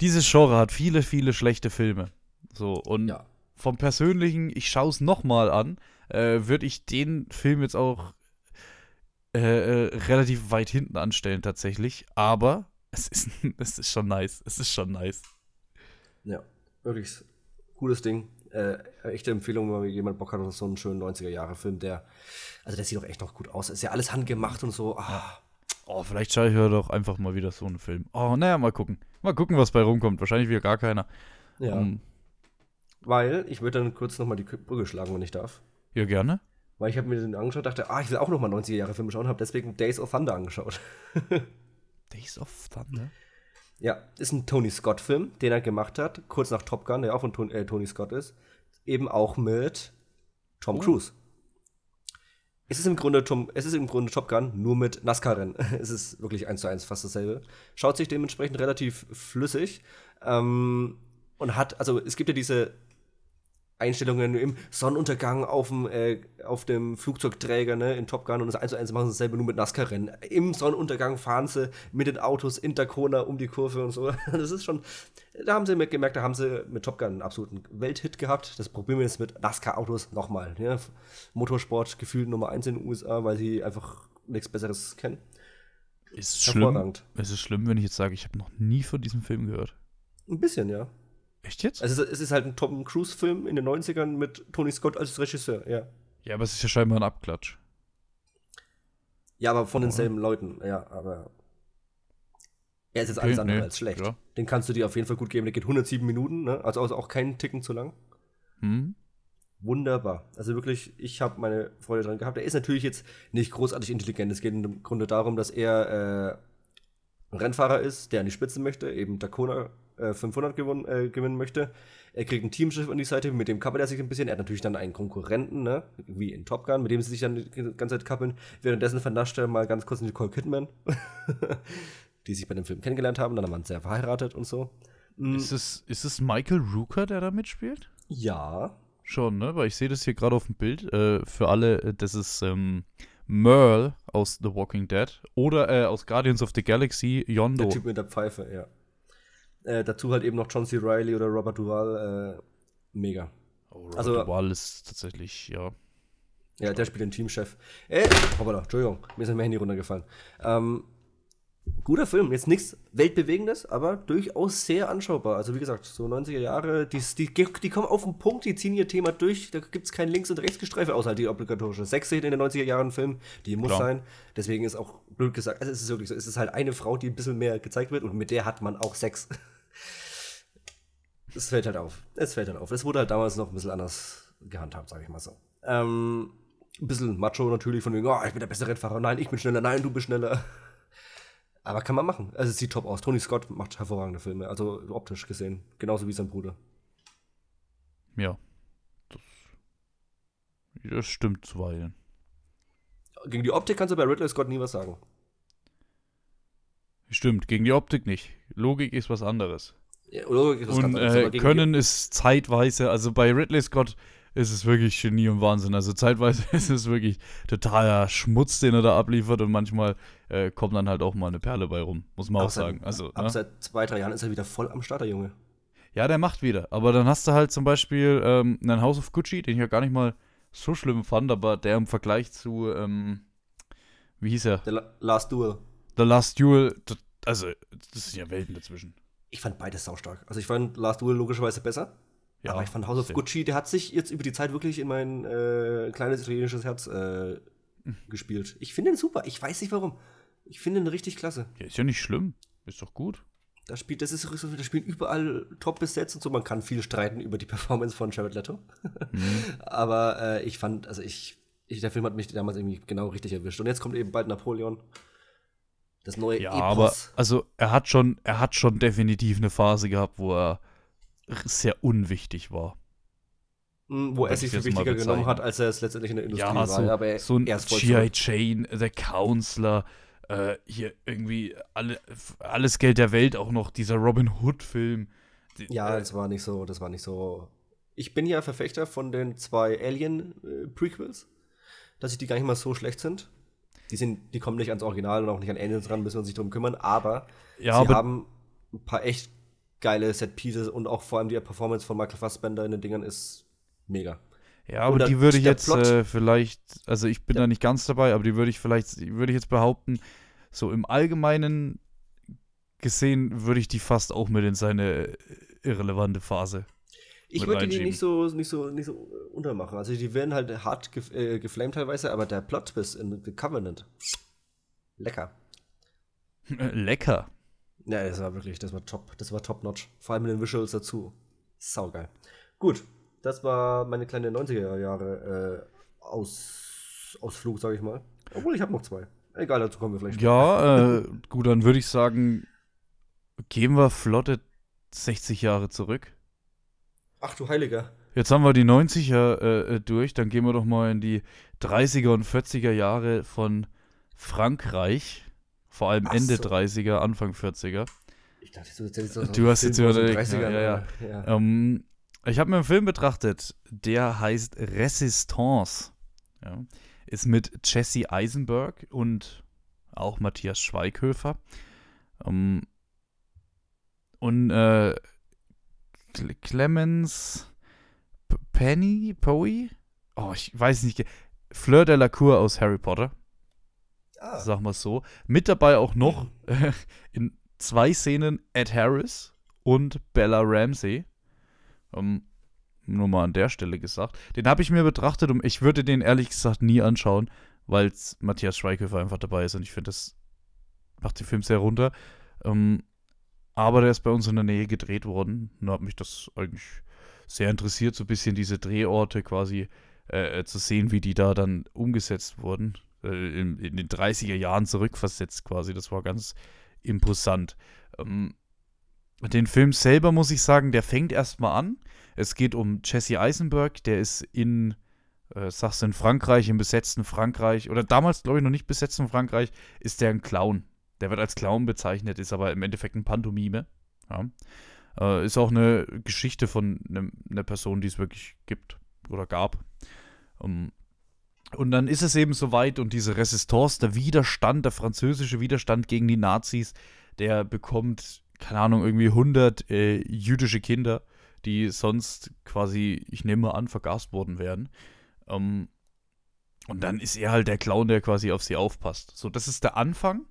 dieses Genre hat viele, viele schlechte Filme. So und ja. vom persönlichen, ich schaue es nochmal an äh, würde ich den Film jetzt auch äh, äh, relativ weit hinten anstellen tatsächlich. Aber es ist, es ist schon nice. Es ist schon nice. Ja, wirklich cooles Ding. Äh, echte Empfehlung, wenn jemand Bock hat auf so einen schönen 90er-Jahre-Film, der, also der sieht doch echt noch gut aus. Ist ja alles handgemacht und so. Ah. Oh, vielleicht schaue ich ja doch einfach mal wieder so einen Film. Oh, naja, mal gucken. Mal gucken, was bei rumkommt. Wahrscheinlich wieder gar keiner. Ja. Um, ähm, Weil, ich würde dann kurz nochmal die Brücke schlagen, wenn ich darf. Ja, gerne. Weil ich habe mir den angeschaut, dachte, ah, ich will auch nochmal 90er-Jahre-Filme schauen, habe deswegen Days of Thunder angeschaut. Days of Thunder? Ja, ist ein Tony Scott-Film, den er gemacht hat, kurz nach Top Gun, der auch von Tony, äh, Tony Scott ist. Eben auch mit Tom oh. Cruise. Es ist im Grunde Tom, es ist im Grunde Top Gun, nur mit NASCAR-Rennen. es ist wirklich eins zu eins fast dasselbe. Schaut sich dementsprechend relativ flüssig. Ähm, und hat, also es gibt ja diese Einstellungen im Sonnenuntergang auf dem, äh, auf dem Flugzeugträger ne, in Top Gun und das 1 zu 1 machen sie dasselbe nur mit NASCAR-Rennen. Im Sonnenuntergang fahren sie mit den Autos in Dakona um die Kurve und so. Das ist schon, da haben sie gemerkt, da haben sie mit Top Gun einen absoluten Welthit gehabt. Das probieren wir jetzt mit NASCAR-Autos nochmal. Ne? Motorsport gefühlt Nummer 1 in den USA, weil sie einfach nichts Besseres kennen. Ist schlimm, es ist schlimm, wenn ich jetzt sage, ich habe noch nie von diesem Film gehört. Ein bisschen, ja. Echt jetzt? Also es ist halt ein Tom Cruise-Film in den 90ern mit Tony Scott als Regisseur, ja. Ja, aber es ist ja scheinbar ein Abklatsch. Ja, aber von denselben Leuten, ja, aber er ist jetzt alles andere nee, als schlecht. Ja. Den kannst du dir auf jeden Fall gut geben. Der geht 107 Minuten, ne? also, also auch keinen Ticken zu lang. Hm. Wunderbar. Also wirklich, ich habe meine Freude dran gehabt. Er ist natürlich jetzt nicht großartig intelligent. Es geht im Grunde darum, dass er äh, ein Rennfahrer ist, der an die Spitze möchte, eben Dakona 500 gewonnen, äh, gewinnen möchte. Er kriegt ein Teamschiff an die Seite, mit dem kappelt er sich ein bisschen. Er hat natürlich dann einen Konkurrenten, ne? wie in Top Gun, mit dem sie sich dann die ganze Zeit kappeln. Währenddessen vernascht er mal ganz kurz Nicole Kidman, die sich bei dem Film kennengelernt haben. Dann waren sie sehr verheiratet und so. Mhm. Ist, es, ist es Michael Rooker, der da mitspielt? Ja. Schon, ne? Weil ich sehe das hier gerade auf dem Bild. Äh, für alle, äh, das ist ähm, Merle aus The Walking Dead oder äh, aus Guardians of the Galaxy, Yondo. Der Typ mit der Pfeife, ja. Äh, dazu halt eben noch John C. Riley oder Robert Duvall. Äh, mega. Oh, Robert also, Duvall ist tatsächlich, ja. Ja, der spielt den Teamchef. Äh, hoppala, Entschuldigung, mir ist mein Handy runtergefallen. Ähm, guter Film, jetzt nichts Weltbewegendes, aber durchaus sehr anschaubar. Also wie gesagt, so 90er Jahre, die, die, die kommen auf den Punkt, die ziehen ihr Thema durch, da gibt es kein Links- und Rechtsgestreife, außer halt die obligatorische Sexszene in den 90er Jahren Film, die muss Klar. sein. Deswegen ist auch blöd gesagt, also es ist wirklich so, es ist halt eine Frau, die ein bisschen mehr gezeigt wird und mit der hat man auch Sex. Es fällt halt auf. Es fällt halt auf. Es wurde halt damals noch ein bisschen anders gehandhabt, sage ich mal so. Ähm, ein bisschen macho natürlich, von wegen, oh, ich bin der beste Rennfahrer, nein, ich bin schneller, nein, du bist schneller. Aber kann man machen. Also es sieht top aus. Tony Scott macht hervorragende Filme, also optisch gesehen. Genauso wie sein Bruder. Ja. Das, das stimmt zuweilen. Gegen die Optik kannst du bei Ridley Scott nie was sagen. Stimmt, gegen die Optik nicht. Logik ist was anderes. Ja, ist Und äh, Können ist zeitweise, also bei Ridley Scott ist es wirklich Genie und Wahnsinn. Also zeitweise ist es wirklich totaler Schmutz, den er da abliefert und manchmal äh, kommt dann halt auch mal eine Perle bei rum, muss man auch, auch sagen. also, ab ne? seit zwei, drei Jahren ist er wieder voll am Start, der Junge. Ja, der macht wieder. Aber dann hast du halt zum Beispiel ähm, einen House of Gucci, den ich ja gar nicht mal so schlimm fand, aber der im Vergleich zu, ähm, wie hieß er? The Last Duel. The Last Duel, also, das sind ja Welten dazwischen. Ich fand beides saustark. Also, ich fand Last Duel logischerweise besser. Ja, aber ich fand House of Gucci, der hat sich jetzt über die Zeit wirklich in mein äh, kleines italienisches Herz äh, gespielt. Ich finde ihn super. Ich weiß nicht warum. Ich finde ihn richtig klasse. Ja, ist ja nicht schlimm. Ist doch gut. Das spielt, das ist so, das spielt überall top besetzt und so. Man kann viel streiten über die Performance von Jared Leto. Mhm. Aber äh, ich fand, also ich, ich, der Film hat mich damals irgendwie genau richtig erwischt. Und jetzt kommt eben bald Napoleon. Das neue ja, Epos. aber also er hat schon, er hat schon definitiv eine Phase gehabt, wo er sehr unwichtig war. Hm, wo er sich für wichtiger genommen hat, als er es letztendlich in der Industrie ja, so, war. Aber er, so ein G.I. Chain, The Counselor, äh, hier irgendwie alle, alles Geld der Welt, auch noch dieser Robin Hood-Film. Ja, äh, das war nicht so, das war nicht so. Ich bin ja Verfechter von den zwei Alien-Prequels, äh, dass ich die gar nicht mal so schlecht sind. Die, sind, die kommen nicht ans Original und auch nicht an Aliens ran, müssen wir uns nicht drum kümmern, aber ja, sie aber haben ein paar echt geile Set Pieces und auch vor allem die Performance von Michael Fassbender in den Dingern ist mega. Ja, aber die würde ich jetzt äh, vielleicht, also ich bin ja. da nicht ganz dabei, aber die würde ich vielleicht, würde ich jetzt behaupten, so im Allgemeinen gesehen, würde ich die fast auch mit in seine irrelevante Phase. Ich würde die nicht so, nicht, so, nicht so untermachen. Also die werden halt hart gef äh, geflamed teilweise, aber der Plot-Twist in The Covenant, lecker. lecker. Ja, das war wirklich, das war top. Das war top-notch. Vor allem mit den Visuals dazu. Saugeil. Gut, das war meine kleine 90er Jahre äh, Aus Ausflug, sage ich mal. Obwohl, ich habe noch zwei. Egal, dazu kommen wir vielleicht. Ja, äh, gut, dann würde ich sagen, gehen wir flotte 60 Jahre zurück. Ach du Heiliger. Jetzt haben wir die 90er äh, äh, durch, dann gehen wir doch mal in die 30er und 40er Jahre von Frankreich. Vor allem Ach Ende so. 30er, Anfang 40er. Ich dachte, du, jetzt so du hast jetzt überlegt. 30er, ja, ja. ja. Ähm, ich habe mir einen Film betrachtet, der heißt Resistance. Ja. Ist mit Jesse Eisenberg und auch Matthias Schweighöfer. Ähm, und äh, Clemens Penny, Poe? Oh, ich weiß nicht. Fleur de la Cour aus Harry Potter. Ah. Sagen wir es so. Mit dabei auch noch äh, in zwei Szenen Ed Harris und Bella Ramsey. Um, nur mal an der Stelle gesagt. Den habe ich mir betrachtet und ich würde den ehrlich gesagt nie anschauen, weil Matthias Schweighöfer einfach dabei ist und ich finde, das macht den Film sehr runter. Um, aber der ist bei uns in der Nähe gedreht worden und hat mich das eigentlich sehr interessiert, so ein bisschen diese Drehorte quasi äh, äh zu sehen, wie die da dann umgesetzt wurden. Äh, in, in, den 30er Jahren zurückversetzt quasi. Das war ganz imposant. Ähm, den Film selber muss ich sagen, der fängt erstmal an. Es geht um Jesse Eisenberg, der ist in, äh, sagst du, in Frankreich, im besetzten Frankreich, oder damals, glaube ich, noch nicht besetzten Frankreich, ist der ein Clown. Der wird als Clown bezeichnet, ist aber im Endeffekt ein Pantomime. Ja. Äh, ist auch eine Geschichte von einer ne Person, die es wirklich gibt oder gab. Um, und dann ist es eben soweit und diese Resistance, der Widerstand, der französische Widerstand gegen die Nazis, der bekommt, keine Ahnung, irgendwie 100 äh, jüdische Kinder, die sonst quasi, ich nehme an, vergast worden wären. Um, und dann ist er halt der Clown, der quasi auf sie aufpasst. So, das ist der Anfang.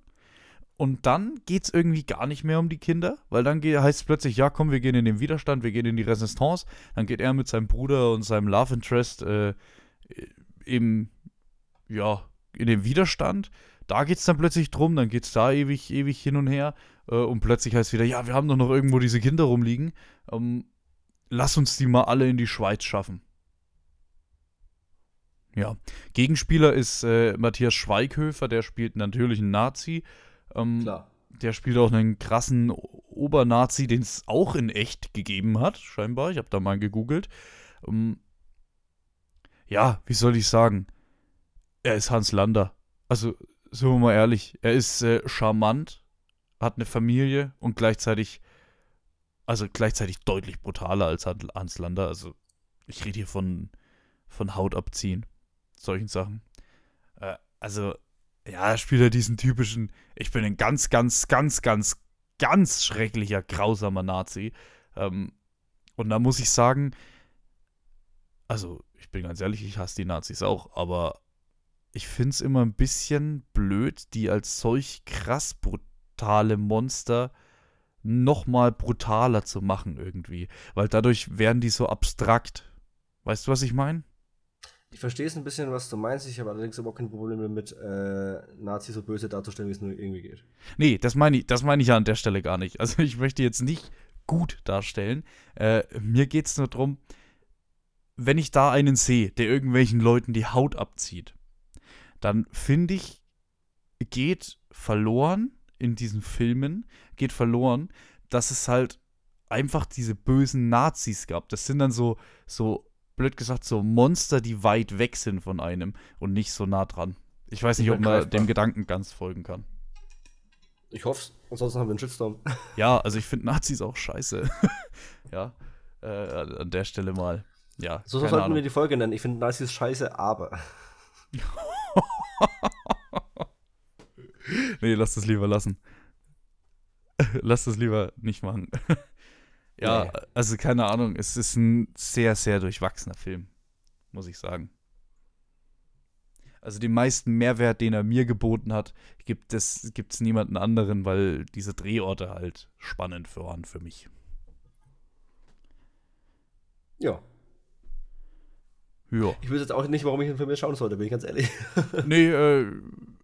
Und dann geht es irgendwie gar nicht mehr um die Kinder, weil dann heißt es plötzlich, ja komm, wir gehen in den Widerstand, wir gehen in die Resistance. Dann geht er mit seinem Bruder und seinem Love Interest äh, eben, ja, in den Widerstand. Da geht es dann plötzlich drum, dann geht es da ewig, ewig hin und her. Äh, und plötzlich heißt es wieder, ja, wir haben doch noch irgendwo diese Kinder rumliegen. Ähm, lass uns die mal alle in die Schweiz schaffen. Ja, Gegenspieler ist äh, Matthias Schweighöfer, der spielt natürlich einen Nazi. Ähm, Klar. Der spielt auch einen krassen Obernazi, den es auch in echt gegeben hat, scheinbar. Ich habe da mal gegoogelt. Ähm, ja, wie soll ich sagen? Er ist Hans Lander. Also, sind wir mal ehrlich, er ist äh, charmant, hat eine Familie und gleichzeitig, also gleichzeitig deutlich brutaler als Hans Lander. Also, ich rede hier von, von Haut abziehen, solchen Sachen. Äh, also, ja, er spielt ja diesen typischen, ich bin ein ganz, ganz, ganz, ganz, ganz schrecklicher, grausamer Nazi. Ähm, und da muss ich sagen, also ich bin ganz ehrlich, ich hasse die Nazis auch, aber ich finde es immer ein bisschen blöd, die als solch krass brutale Monster nochmal brutaler zu machen irgendwie. Weil dadurch werden die so abstrakt. Weißt du, was ich meine? Ich verstehe es ein bisschen, was du meinst. Ich habe allerdings aber auch kein Problem damit, äh, Nazis so böse darzustellen, wie es nur irgendwie geht. Nee, das meine ich, das meine ich ja an der Stelle gar nicht. Also ich möchte jetzt nicht gut darstellen. Äh, mir geht es nur darum, wenn ich da einen sehe, der irgendwelchen Leuten die Haut abzieht, dann finde ich, geht verloren in diesen Filmen, geht verloren, dass es halt einfach diese bösen Nazis gab. Das sind dann so, so blöd gesagt, so Monster, die weit weg sind von einem und nicht so nah dran. Ich weiß nicht, ob man dem Gedanken ganz folgen kann. Ich hoffe es, ansonsten haben wir einen Shitstorm. Ja, also ich finde Nazis auch scheiße. ja, äh, an der Stelle mal. Ja, so sollten Ahnung. wir die Folge nennen. Ich finde Nazis scheiße, aber. nee, lass das lieber lassen. lass das lieber nicht machen. Ja, nee. also keine Ahnung, es ist ein sehr, sehr durchwachsener Film. muss ich sagen. Also den meisten Mehrwert, den er mir geboten hat, gibt es gibt's niemanden anderen, weil diese Drehorte halt spannend waren für mich. Ja. Ja. Ich wüsste jetzt auch nicht, warum ich den Film jetzt schauen sollte, bin ich ganz ehrlich. nee, äh,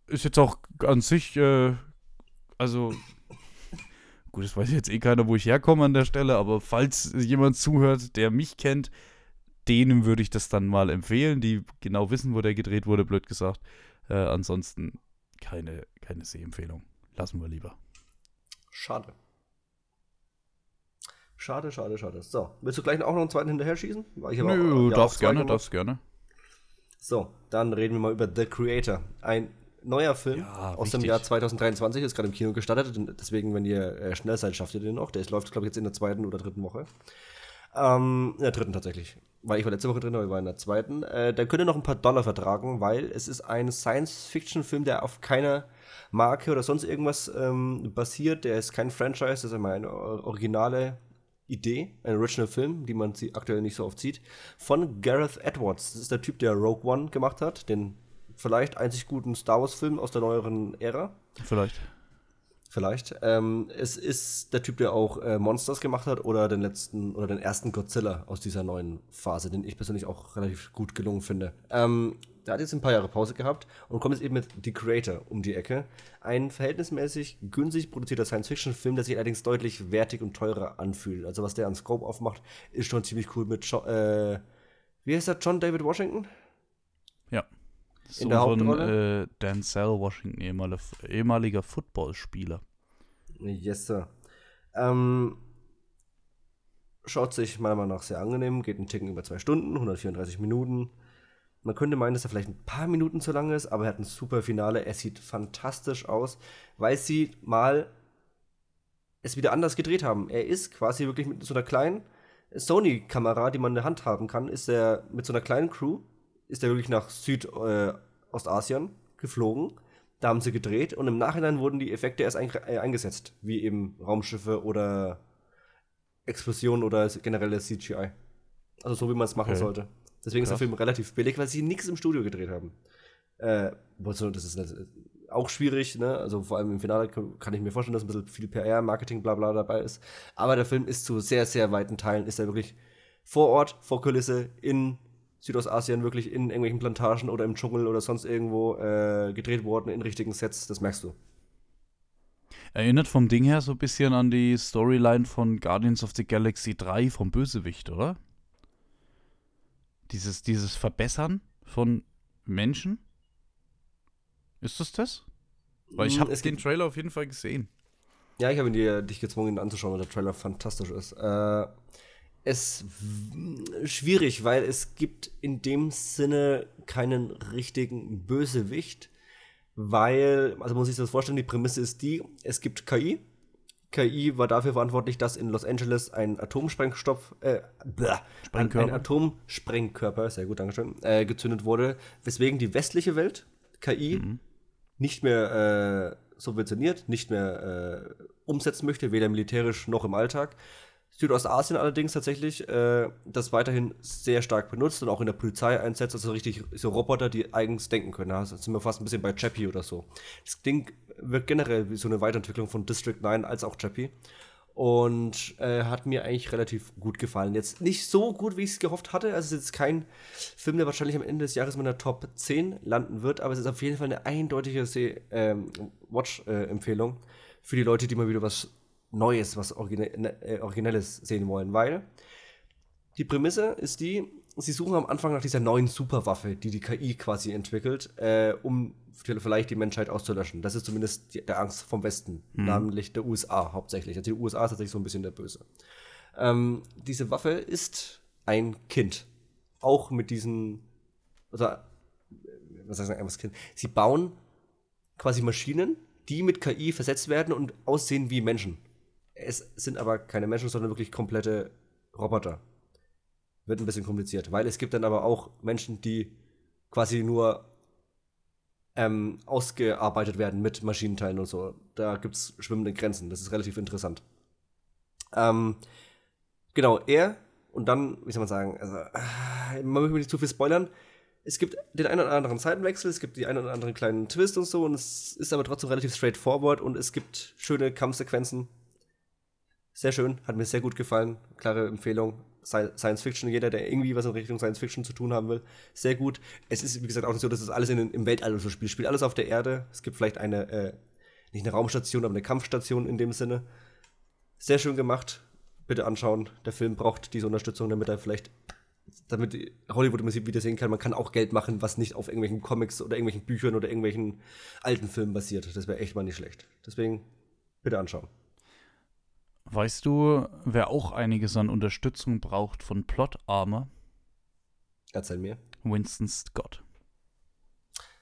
ist jetzt auch an sich, äh, also gut, das weiß jetzt eh keiner, wo ich herkomme an der Stelle, aber falls jemand zuhört, der mich kennt, denen würde ich das dann mal empfehlen, die genau wissen, wo der gedreht wurde, blöd gesagt. Äh, ansonsten keine, keine Sehempfehlung. Lassen wir lieber. Schade. Schade, schade, schade. So, willst du gleich auch noch einen zweiten hinterher schießen? Ich Nö, ja, darfst gerne, darfst gerne. So, dann reden wir mal über The Creator. Ein neuer Film ja, aus dem Jahr 2023, ist gerade im Kino gestartet. Deswegen, wenn ihr äh, schnell seid, schafft ihr den noch. Der läuft, glaube ich, jetzt in der zweiten oder dritten Woche. Ähm, in der dritten tatsächlich. Weil ich war letzte Woche drin, aber ich war in der zweiten. Äh, da könnt ihr noch ein paar Dollar vertragen, weil es ist ein Science-Fiction-Film, der auf keiner Marke oder sonst irgendwas ähm, basiert. Der ist kein Franchise, das ist einmal eine originale Idee, ein Original-Film, die man aktuell nicht so oft sieht, von Gareth Edwards. Das ist der Typ, der Rogue One gemacht hat, den vielleicht einzig guten Star Wars-Film aus der neueren Ära. Vielleicht. Vielleicht. Ähm, es ist der Typ, der auch äh, Monsters gemacht hat oder den letzten oder den ersten Godzilla aus dieser neuen Phase, den ich persönlich auch relativ gut gelungen finde. Ähm, der hat jetzt ein paar Jahre Pause gehabt und kommt jetzt eben mit The Creator um die Ecke. Ein verhältnismäßig günstig produzierter Science-Fiction-Film, der sich allerdings deutlich wertig und teurer anfühlt. Also was der an Scope aufmacht, ist schon ziemlich cool mit, jo äh, wie heißt der, John David Washington? Ja. In der Hauptrolle? Äh, Denzel Washington, ehemaliger, ehemaliger Footballspieler. Yes, sir. Ähm, schaut sich meiner Meinung nach sehr angenehm, geht einen Ticken über zwei Stunden, 134 Minuten. Man könnte meinen, dass er vielleicht ein paar Minuten zu lang ist, aber er hat ein super Finale. Er sieht fantastisch aus, weil sie mal es wieder anders gedreht haben. Er ist quasi wirklich mit so einer kleinen Sony-Kamera, die man in der Hand haben kann, ist er mit so einer kleinen Crew ist er wirklich nach Südostasien äh, geflogen. Da haben sie gedreht und im Nachhinein wurden die Effekte erst ein, äh, eingesetzt, wie eben Raumschiffe oder Explosionen oder generelle CGI. Also so, wie man es machen okay. sollte. Deswegen Krass. ist der Film relativ billig, weil sie nichts im Studio gedreht haben. Äh, das ist auch schwierig, ne? Also vor allem im Finale kann ich mir vorstellen, dass ein bisschen viel PR, Marketing, bla bla dabei ist. Aber der Film ist zu sehr, sehr weiten Teilen, ist er wirklich vor Ort, vor Kulisse, in Südostasien wirklich in irgendwelchen Plantagen oder im Dschungel oder sonst irgendwo äh, gedreht worden in richtigen Sets, das merkst du. Erinnert vom Ding her so ein bisschen an die Storyline von Guardians of the Galaxy 3 vom Bösewicht, oder? Dieses, dieses Verbessern von Menschen? Ist das das? Weil ich mm, habe den Trailer auf jeden Fall gesehen. Ja, ich habe dich gezwungen, ihn anzuschauen, weil der Trailer fantastisch ist. Äh, es schwierig, weil es gibt in dem Sinne keinen richtigen Bösewicht, weil, also muss ich das vorstellen, die Prämisse ist die, es gibt KI. KI war dafür verantwortlich, dass in Los Angeles ein Atomsprengstoff, äh, bläh, ein, Atomsprengkörper, sehr gut, Dankeschön, äh, gezündet wurde, weswegen die westliche Welt KI mhm. nicht mehr äh, subventioniert, nicht mehr äh, umsetzen möchte, weder militärisch noch im Alltag. Südostasien allerdings tatsächlich äh, das weiterhin sehr stark benutzt und auch in der Polizei einsetzt, also richtig so Roboter, die eigens denken können. Da sind wir fast ein bisschen bei Chappie oder so. Das Ding wirkt generell wie so eine Weiterentwicklung von District 9 als auch Chappie. Und äh, hat mir eigentlich relativ gut gefallen. Jetzt nicht so gut, wie ich es gehofft hatte. Also es ist jetzt kein Film, der wahrscheinlich am Ende des Jahres in meiner Top 10 landen wird, aber es ist auf jeden Fall eine eindeutige ähm, Watch-Empfehlung äh, für die Leute, die mal wieder was Neues, was Origine ne, äh, Originelles sehen wollen, weil die Prämisse ist die, sie suchen am Anfang nach dieser neuen Superwaffe, die die KI quasi entwickelt, äh, um vielleicht die Menschheit auszulöschen. Das ist zumindest die, der Angst vom Westen, mhm. namentlich der USA hauptsächlich. Also die USA ist tatsächlich so ein bisschen der Böse. Ähm, diese Waffe ist ein Kind. Auch mit diesen, oder, was heißt das, Kind? Sie bauen quasi Maschinen, die mit KI versetzt werden und aussehen wie Menschen. Es sind aber keine Menschen, sondern wirklich komplette Roboter. Wird ein bisschen kompliziert, weil es gibt dann aber auch Menschen, die quasi nur ähm, ausgearbeitet werden mit Maschinenteilen und so. Da gibt es schwimmende Grenzen. Das ist relativ interessant. Ähm, genau, er Und dann, wie soll man sagen, also, äh, man möchte nicht zu viel spoilern. Es gibt den einen oder anderen Seitenwechsel, es gibt die einen oder anderen kleinen Twist und so, und es ist aber trotzdem relativ straightforward und es gibt schöne Kampfsequenzen. Sehr schön, hat mir sehr gut gefallen. Klare Empfehlung. Science Fiction, jeder, der irgendwie was in Richtung Science Fiction zu tun haben will, sehr gut. Es ist, wie gesagt, auch nicht so, dass es alles in, im Weltall so spielt. Spielt alles auf der Erde. Es gibt vielleicht eine, äh, nicht eine Raumstation, aber eine Kampfstation in dem Sinne. Sehr schön gemacht. Bitte anschauen. Der Film braucht diese Unterstützung, damit er vielleicht, damit Hollywood wieder sehen kann, man kann auch Geld machen, was nicht auf irgendwelchen Comics oder irgendwelchen Büchern oder irgendwelchen alten Filmen basiert. Das wäre echt mal nicht schlecht. Deswegen bitte anschauen. Weißt du, wer auch einiges an Unterstützung braucht von Plot Armor? Erzähl mir. Winston Scott.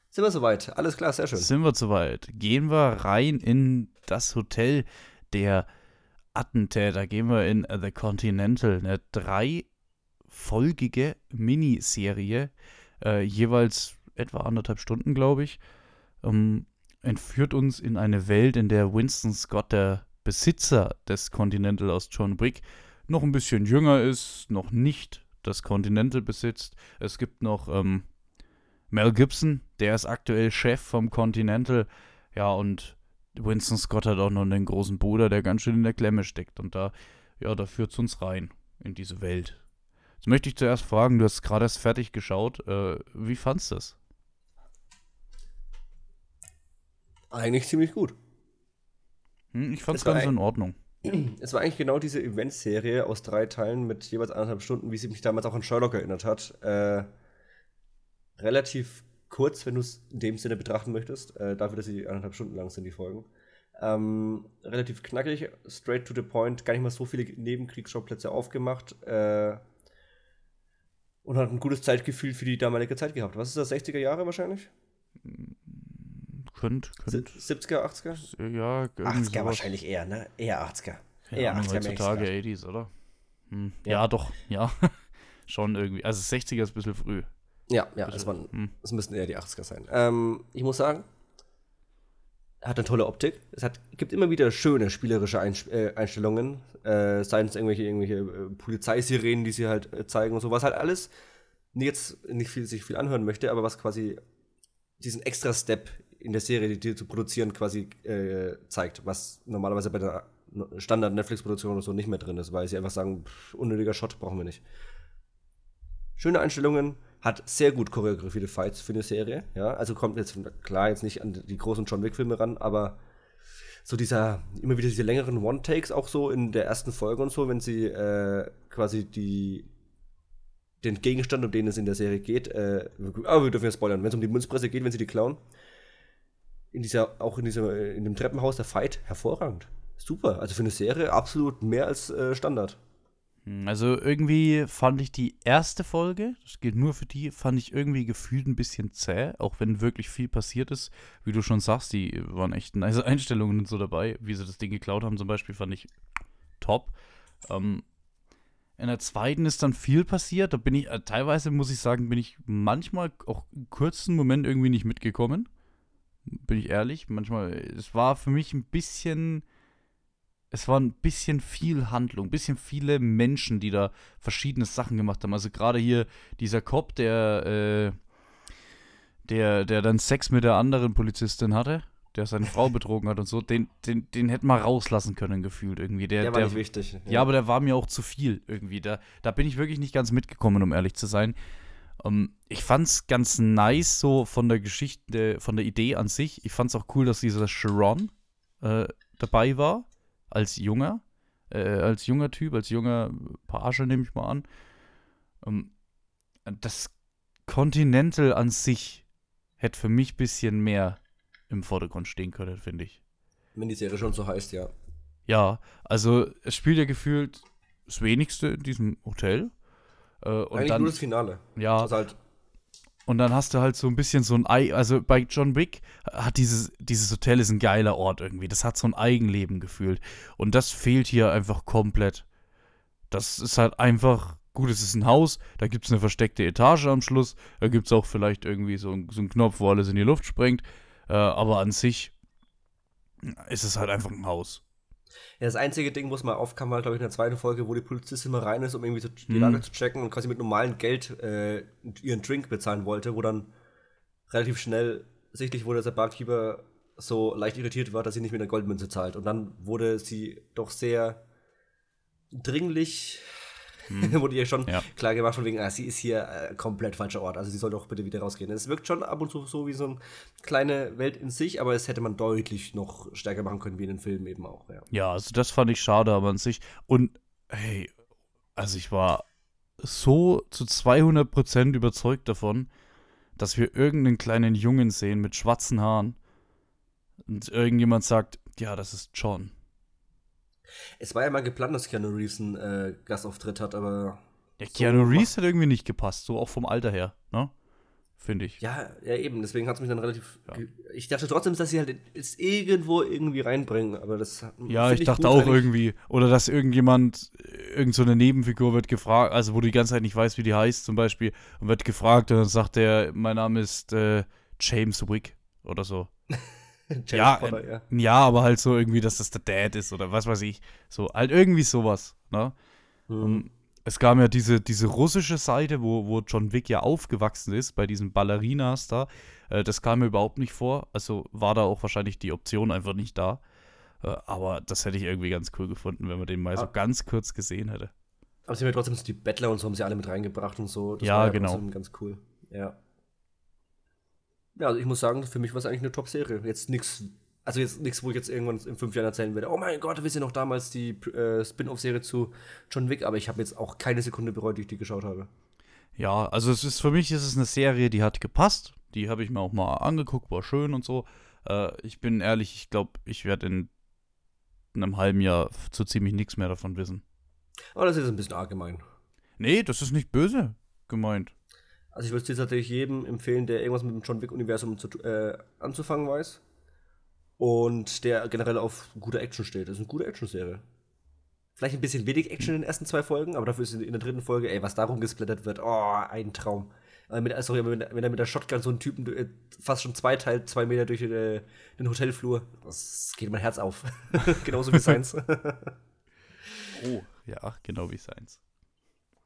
Sind wir soweit? Alles klar, sehr schön. Sind wir soweit? Gehen wir rein in das Hotel der Attentäter. Gehen wir in The Continental. Eine dreifolgige Miniserie, äh, jeweils etwa anderthalb Stunden, glaube ich, ähm, entführt uns in eine Welt, in der Winston Scott der Besitzer des Continental aus John Wick noch ein bisschen jünger ist, noch nicht das Continental besitzt. Es gibt noch ähm, Mel Gibson, der ist aktuell Chef vom Continental. Ja, und Winston Scott hat auch noch einen großen Bruder, der ganz schön in der Klemme steckt. Und da, ja, da führt es uns rein in diese Welt. Jetzt möchte ich zuerst fragen, du hast gerade erst fertig geschaut. Äh, wie fandst du das? Eigentlich ziemlich gut. Hm, ich fand es ganz in Ordnung. Es war eigentlich genau diese Eventserie aus drei Teilen mit jeweils anderthalb Stunden, wie sie mich damals auch an Sherlock erinnert hat. Äh, relativ kurz, wenn du es in dem Sinne betrachten möchtest, äh, dafür, dass sie anderthalb Stunden lang sind, die Folgen. Ähm, relativ knackig, straight to the point, gar nicht mal so viele Nebenkriegsschauplätze aufgemacht. Äh, und hat ein gutes Zeitgefühl für die damalige Zeit gehabt. Was ist das, 60er Jahre wahrscheinlich? Könnt, könnt. 70er, 80er? Ja, 80er sowas. wahrscheinlich eher, ne? Eher 80er. Eher 80er. Heutzutage 80s, oder? Hm. Ja. ja. doch, ja. Schon irgendwie. Also 60er ist ein bisschen früh. Ja, ja, es, hm. es müssten eher die 80er sein. Ähm, ich muss sagen, hat eine tolle Optik. Es hat, gibt immer wieder schöne spielerische äh, Einstellungen. Äh, seien es irgendwelche, irgendwelche äh, Polizeisirenen, die sie halt äh, zeigen und so. Was halt alles jetzt nicht viel, sich viel anhören möchte, aber was quasi diesen extra Step in der Serie, die, zu produzieren, quasi äh, zeigt, was normalerweise bei der Standard-Netflix-Produktion oder so nicht mehr drin ist, weil sie einfach sagen, pff, unnötiger Shot brauchen wir nicht. Schöne Einstellungen, hat sehr gut choreografierte Fights für eine Serie, ja, also kommt jetzt, klar, jetzt nicht an die großen John Wick-Filme ran, aber so dieser, immer wieder diese längeren One-Takes auch so in der ersten Folge und so, wenn sie äh, quasi die, den Gegenstand, um den es in der Serie geht, äh, aber wir dürfen ja spoilern, wenn es um die Münzpresse geht, wenn sie die klauen, in dieser, auch in diesem, in dem Treppenhaus der Fight hervorragend. Super. Also für eine Serie absolut mehr als äh, Standard. Hm, also irgendwie fand ich die erste Folge, das gilt nur für die, fand ich irgendwie gefühlt ein bisschen zäh, auch wenn wirklich viel passiert ist. Wie du schon sagst, die waren echt nice Einstellungen und so dabei. Wie sie das Ding geklaut haben zum Beispiel, fand ich top. Ähm, in der zweiten ist dann viel passiert. Da bin ich, äh, teilweise muss ich sagen, bin ich manchmal auch einen kurzen Moment irgendwie nicht mitgekommen bin ich ehrlich. Manchmal, es war für mich ein bisschen, es war ein bisschen viel Handlung, ein bisschen viele Menschen, die da verschiedene Sachen gemacht haben. Also gerade hier dieser Cop, der, äh, der, der dann Sex mit der anderen Polizistin hatte, der seine Frau betrogen hat und so, den, den, den hätte man rauslassen können, gefühlt irgendwie. Der, der war der, nicht wichtig. Ja. ja. aber der war mir auch zu viel irgendwie. Da, da bin ich wirklich nicht ganz mitgekommen, um ehrlich zu sein. Um, ähm, ich fand's ganz nice, so von der Geschichte, von der Idee an sich. Ich fand's auch cool, dass dieser Sharon äh, dabei war, als junger, äh, als junger Typ, als junger Page, nehme ich mal an. Um, ähm, das Continental an sich hätte für mich ein bisschen mehr im Vordergrund stehen können, finde ich. Wenn die Serie schon so heißt, ja. Ja, also es spielt ja gefühlt das wenigste in diesem Hotel. Äh, und Eigentlich dann, nur das Finale. Ja. Das halt und dann hast du halt so ein bisschen so ein Ei, also bei John Wick hat dieses, dieses Hotel ist ein geiler Ort irgendwie. Das hat so ein Eigenleben gefühlt. Und das fehlt hier einfach komplett. Das ist halt einfach, gut, es ist ein Haus, da gibt es eine versteckte Etage am Schluss, da gibt es auch vielleicht irgendwie so, so einen Knopf, wo alles in die Luft sprengt. Äh, aber an sich ist es halt einfach ein Haus. Ja, das einzige Ding, wo es mal aufkam, war, glaube ich, in der zweiten Folge, wo die Polizistin mal rein ist, um irgendwie so die Lage zu checken und quasi mit normalem Geld äh, ihren Drink bezahlen wollte, wo dann relativ schnell sichtlich wurde, dass der Barkeeper so leicht irritiert war, dass sie nicht mit einer Goldmünze zahlt. Und dann wurde sie doch sehr dringlich, Hm. wurde ihr schon Ja. klar gemacht, von wegen, ah, sie ist hier äh, komplett falscher Ort. Also sie soll doch bitte wieder rausgehen. Es wirkt schon ab und zu so wie so eine kleine Welt in sich, aber es hätte man deutlich noch stärker machen können, wie in den Filmen eben auch. Ja. Ja, also das fand ich schade, aber an sich. Und hey, also ich war so zu 200% überzeugt davon, dass wir irgendeinen kleinen Jungen sehen mit schwarzen Haaren und irgendjemand sagt, ja, das ist John. Es war ja mal geplant, dass Keanu Reeves einen äh, Gastauftritt hat, aber Ja, So Keanu Reeves hat irgendwie nicht gepasst, so auch vom Alter her, ne? Finde ich. ja, ja eben, deswegen hat es mich dann relativ. Ja. Ich dachte trotzdem, dass sie halt es irgendwo irgendwie reinbringen, aber das. Ja, find ich dachte gut auch eigentlich. irgendwie. Oder dass irgendjemand, irgend so eine Nebenfigur wird gefragt, also wo du die ganze Zeit nicht weißt, wie die heißt zum Beispiel, und wird gefragt und dann sagt der, mein Name ist äh, James Wick oder so. Ja, Potter, äh, ja. Ja, aber halt so irgendwie, dass das der Dad ist oder was weiß ich. So, halt irgendwie sowas, ne? Mhm. Es gab ja diese, diese russische Seite, wo, wo John Wick ja aufgewachsen ist, bei diesen Ballerinas da. Äh, das kam mir überhaupt nicht vor. Also war da auch wahrscheinlich die Option einfach nicht da. Äh, aber das hätte ich irgendwie ganz cool gefunden, wenn man den mal so Ah. ganz kurz gesehen hätte. Aber sie haben ja trotzdem so die Bettler und so haben sie alle mit reingebracht und so. Das Ja, war genau. trotzdem Ganz cool. Ja. Ja, also ich muss sagen, für mich war es eigentlich eine Top-Serie. Jetzt nichts, also jetzt nichts, wo ich jetzt irgendwann in fünf Jahren erzählen werde. Oh mein Gott, wisst ihr noch damals die äh, Spin-off-Serie zu John Wick? Aber ich habe jetzt auch keine Sekunde bereut, die ich die geschaut habe. Ja, also es ist für mich ist es eine Serie, die hat gepasst. Die habe ich mir auch mal angeguckt, war schön und so. Äh, ich bin ehrlich, ich glaube, ich werde in einem halben Jahr so ziemlich nichts mehr davon wissen. Aber das ist ein bisschen arg gemein. Nee, das ist nicht böse gemeint. Also ich würde es jetzt tatsächlich jedem empfehlen, der irgendwas mit dem John Wick-Universum äh, anzufangen weiß. Und der generell auf gute Action steht. Das ist eine gute Action-Serie. Vielleicht ein bisschen wenig Action in den ersten zwei Folgen, aber dafür ist in, der dritten Folge, ey, was darum gesplattert wird, oh, ein Traum. Mit, wenn er mit der Shotgun so einen Typen äh, fast schon zweiteilt, zwei Meter durch äh, den Hotelflur, das geht mein Herz auf. Genauso wie seins. Oh, ja, genau wie seins.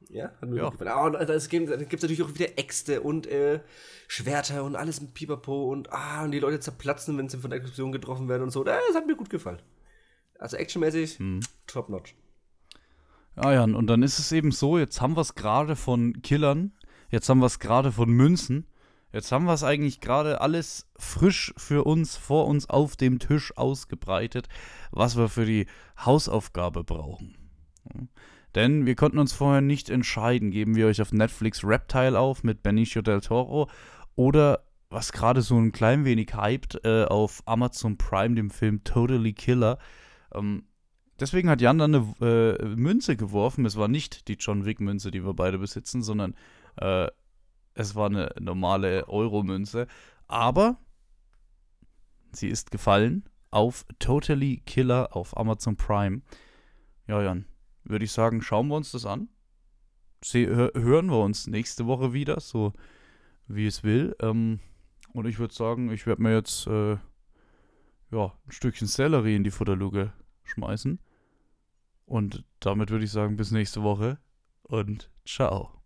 Ja, hat mir Ja. gut gefallen. Ah, und da gibt es natürlich auch wieder Äxte und äh, Schwerter und alles mit Pipapo und ah, und die Leute zerplatzen, wenn sie von der Explosion getroffen werden und so. Das hat mir gut gefallen. Also actionmäßig, Hm. top notch. Ja, Jan, und dann ist es eben so, jetzt haben wir es gerade von Killern, jetzt haben wir es gerade von Münzen, jetzt haben wir es eigentlich gerade alles frisch für uns, vor uns auf dem Tisch ausgebreitet, was wir für die Hausaufgabe brauchen. Ja. Denn wir konnten uns vorher nicht entscheiden, geben wir euch auf Netflix Reptile auf mit Benicio del Toro oder was gerade so ein klein wenig hyped äh, auf Amazon Prime, dem Film Totally Killer. Ähm, Deswegen hat Jan dann eine äh, Münze geworfen. Es war nicht die John Wick-Münze, die wir beide besitzen, sondern äh, es war eine normale Euro-Münze. Aber sie ist gefallen auf Totally Killer auf Amazon Prime. Ja, Jan, würde ich sagen, schauen wir uns das an. Hö hören wir uns nächste Woche wieder, so wie es will. Ähm, und ich würde sagen, ich werde mir jetzt äh, ja, ein Stückchen Sellerie in die Futterluke schmeißen. Und damit würde ich sagen, bis nächste Woche und ciao.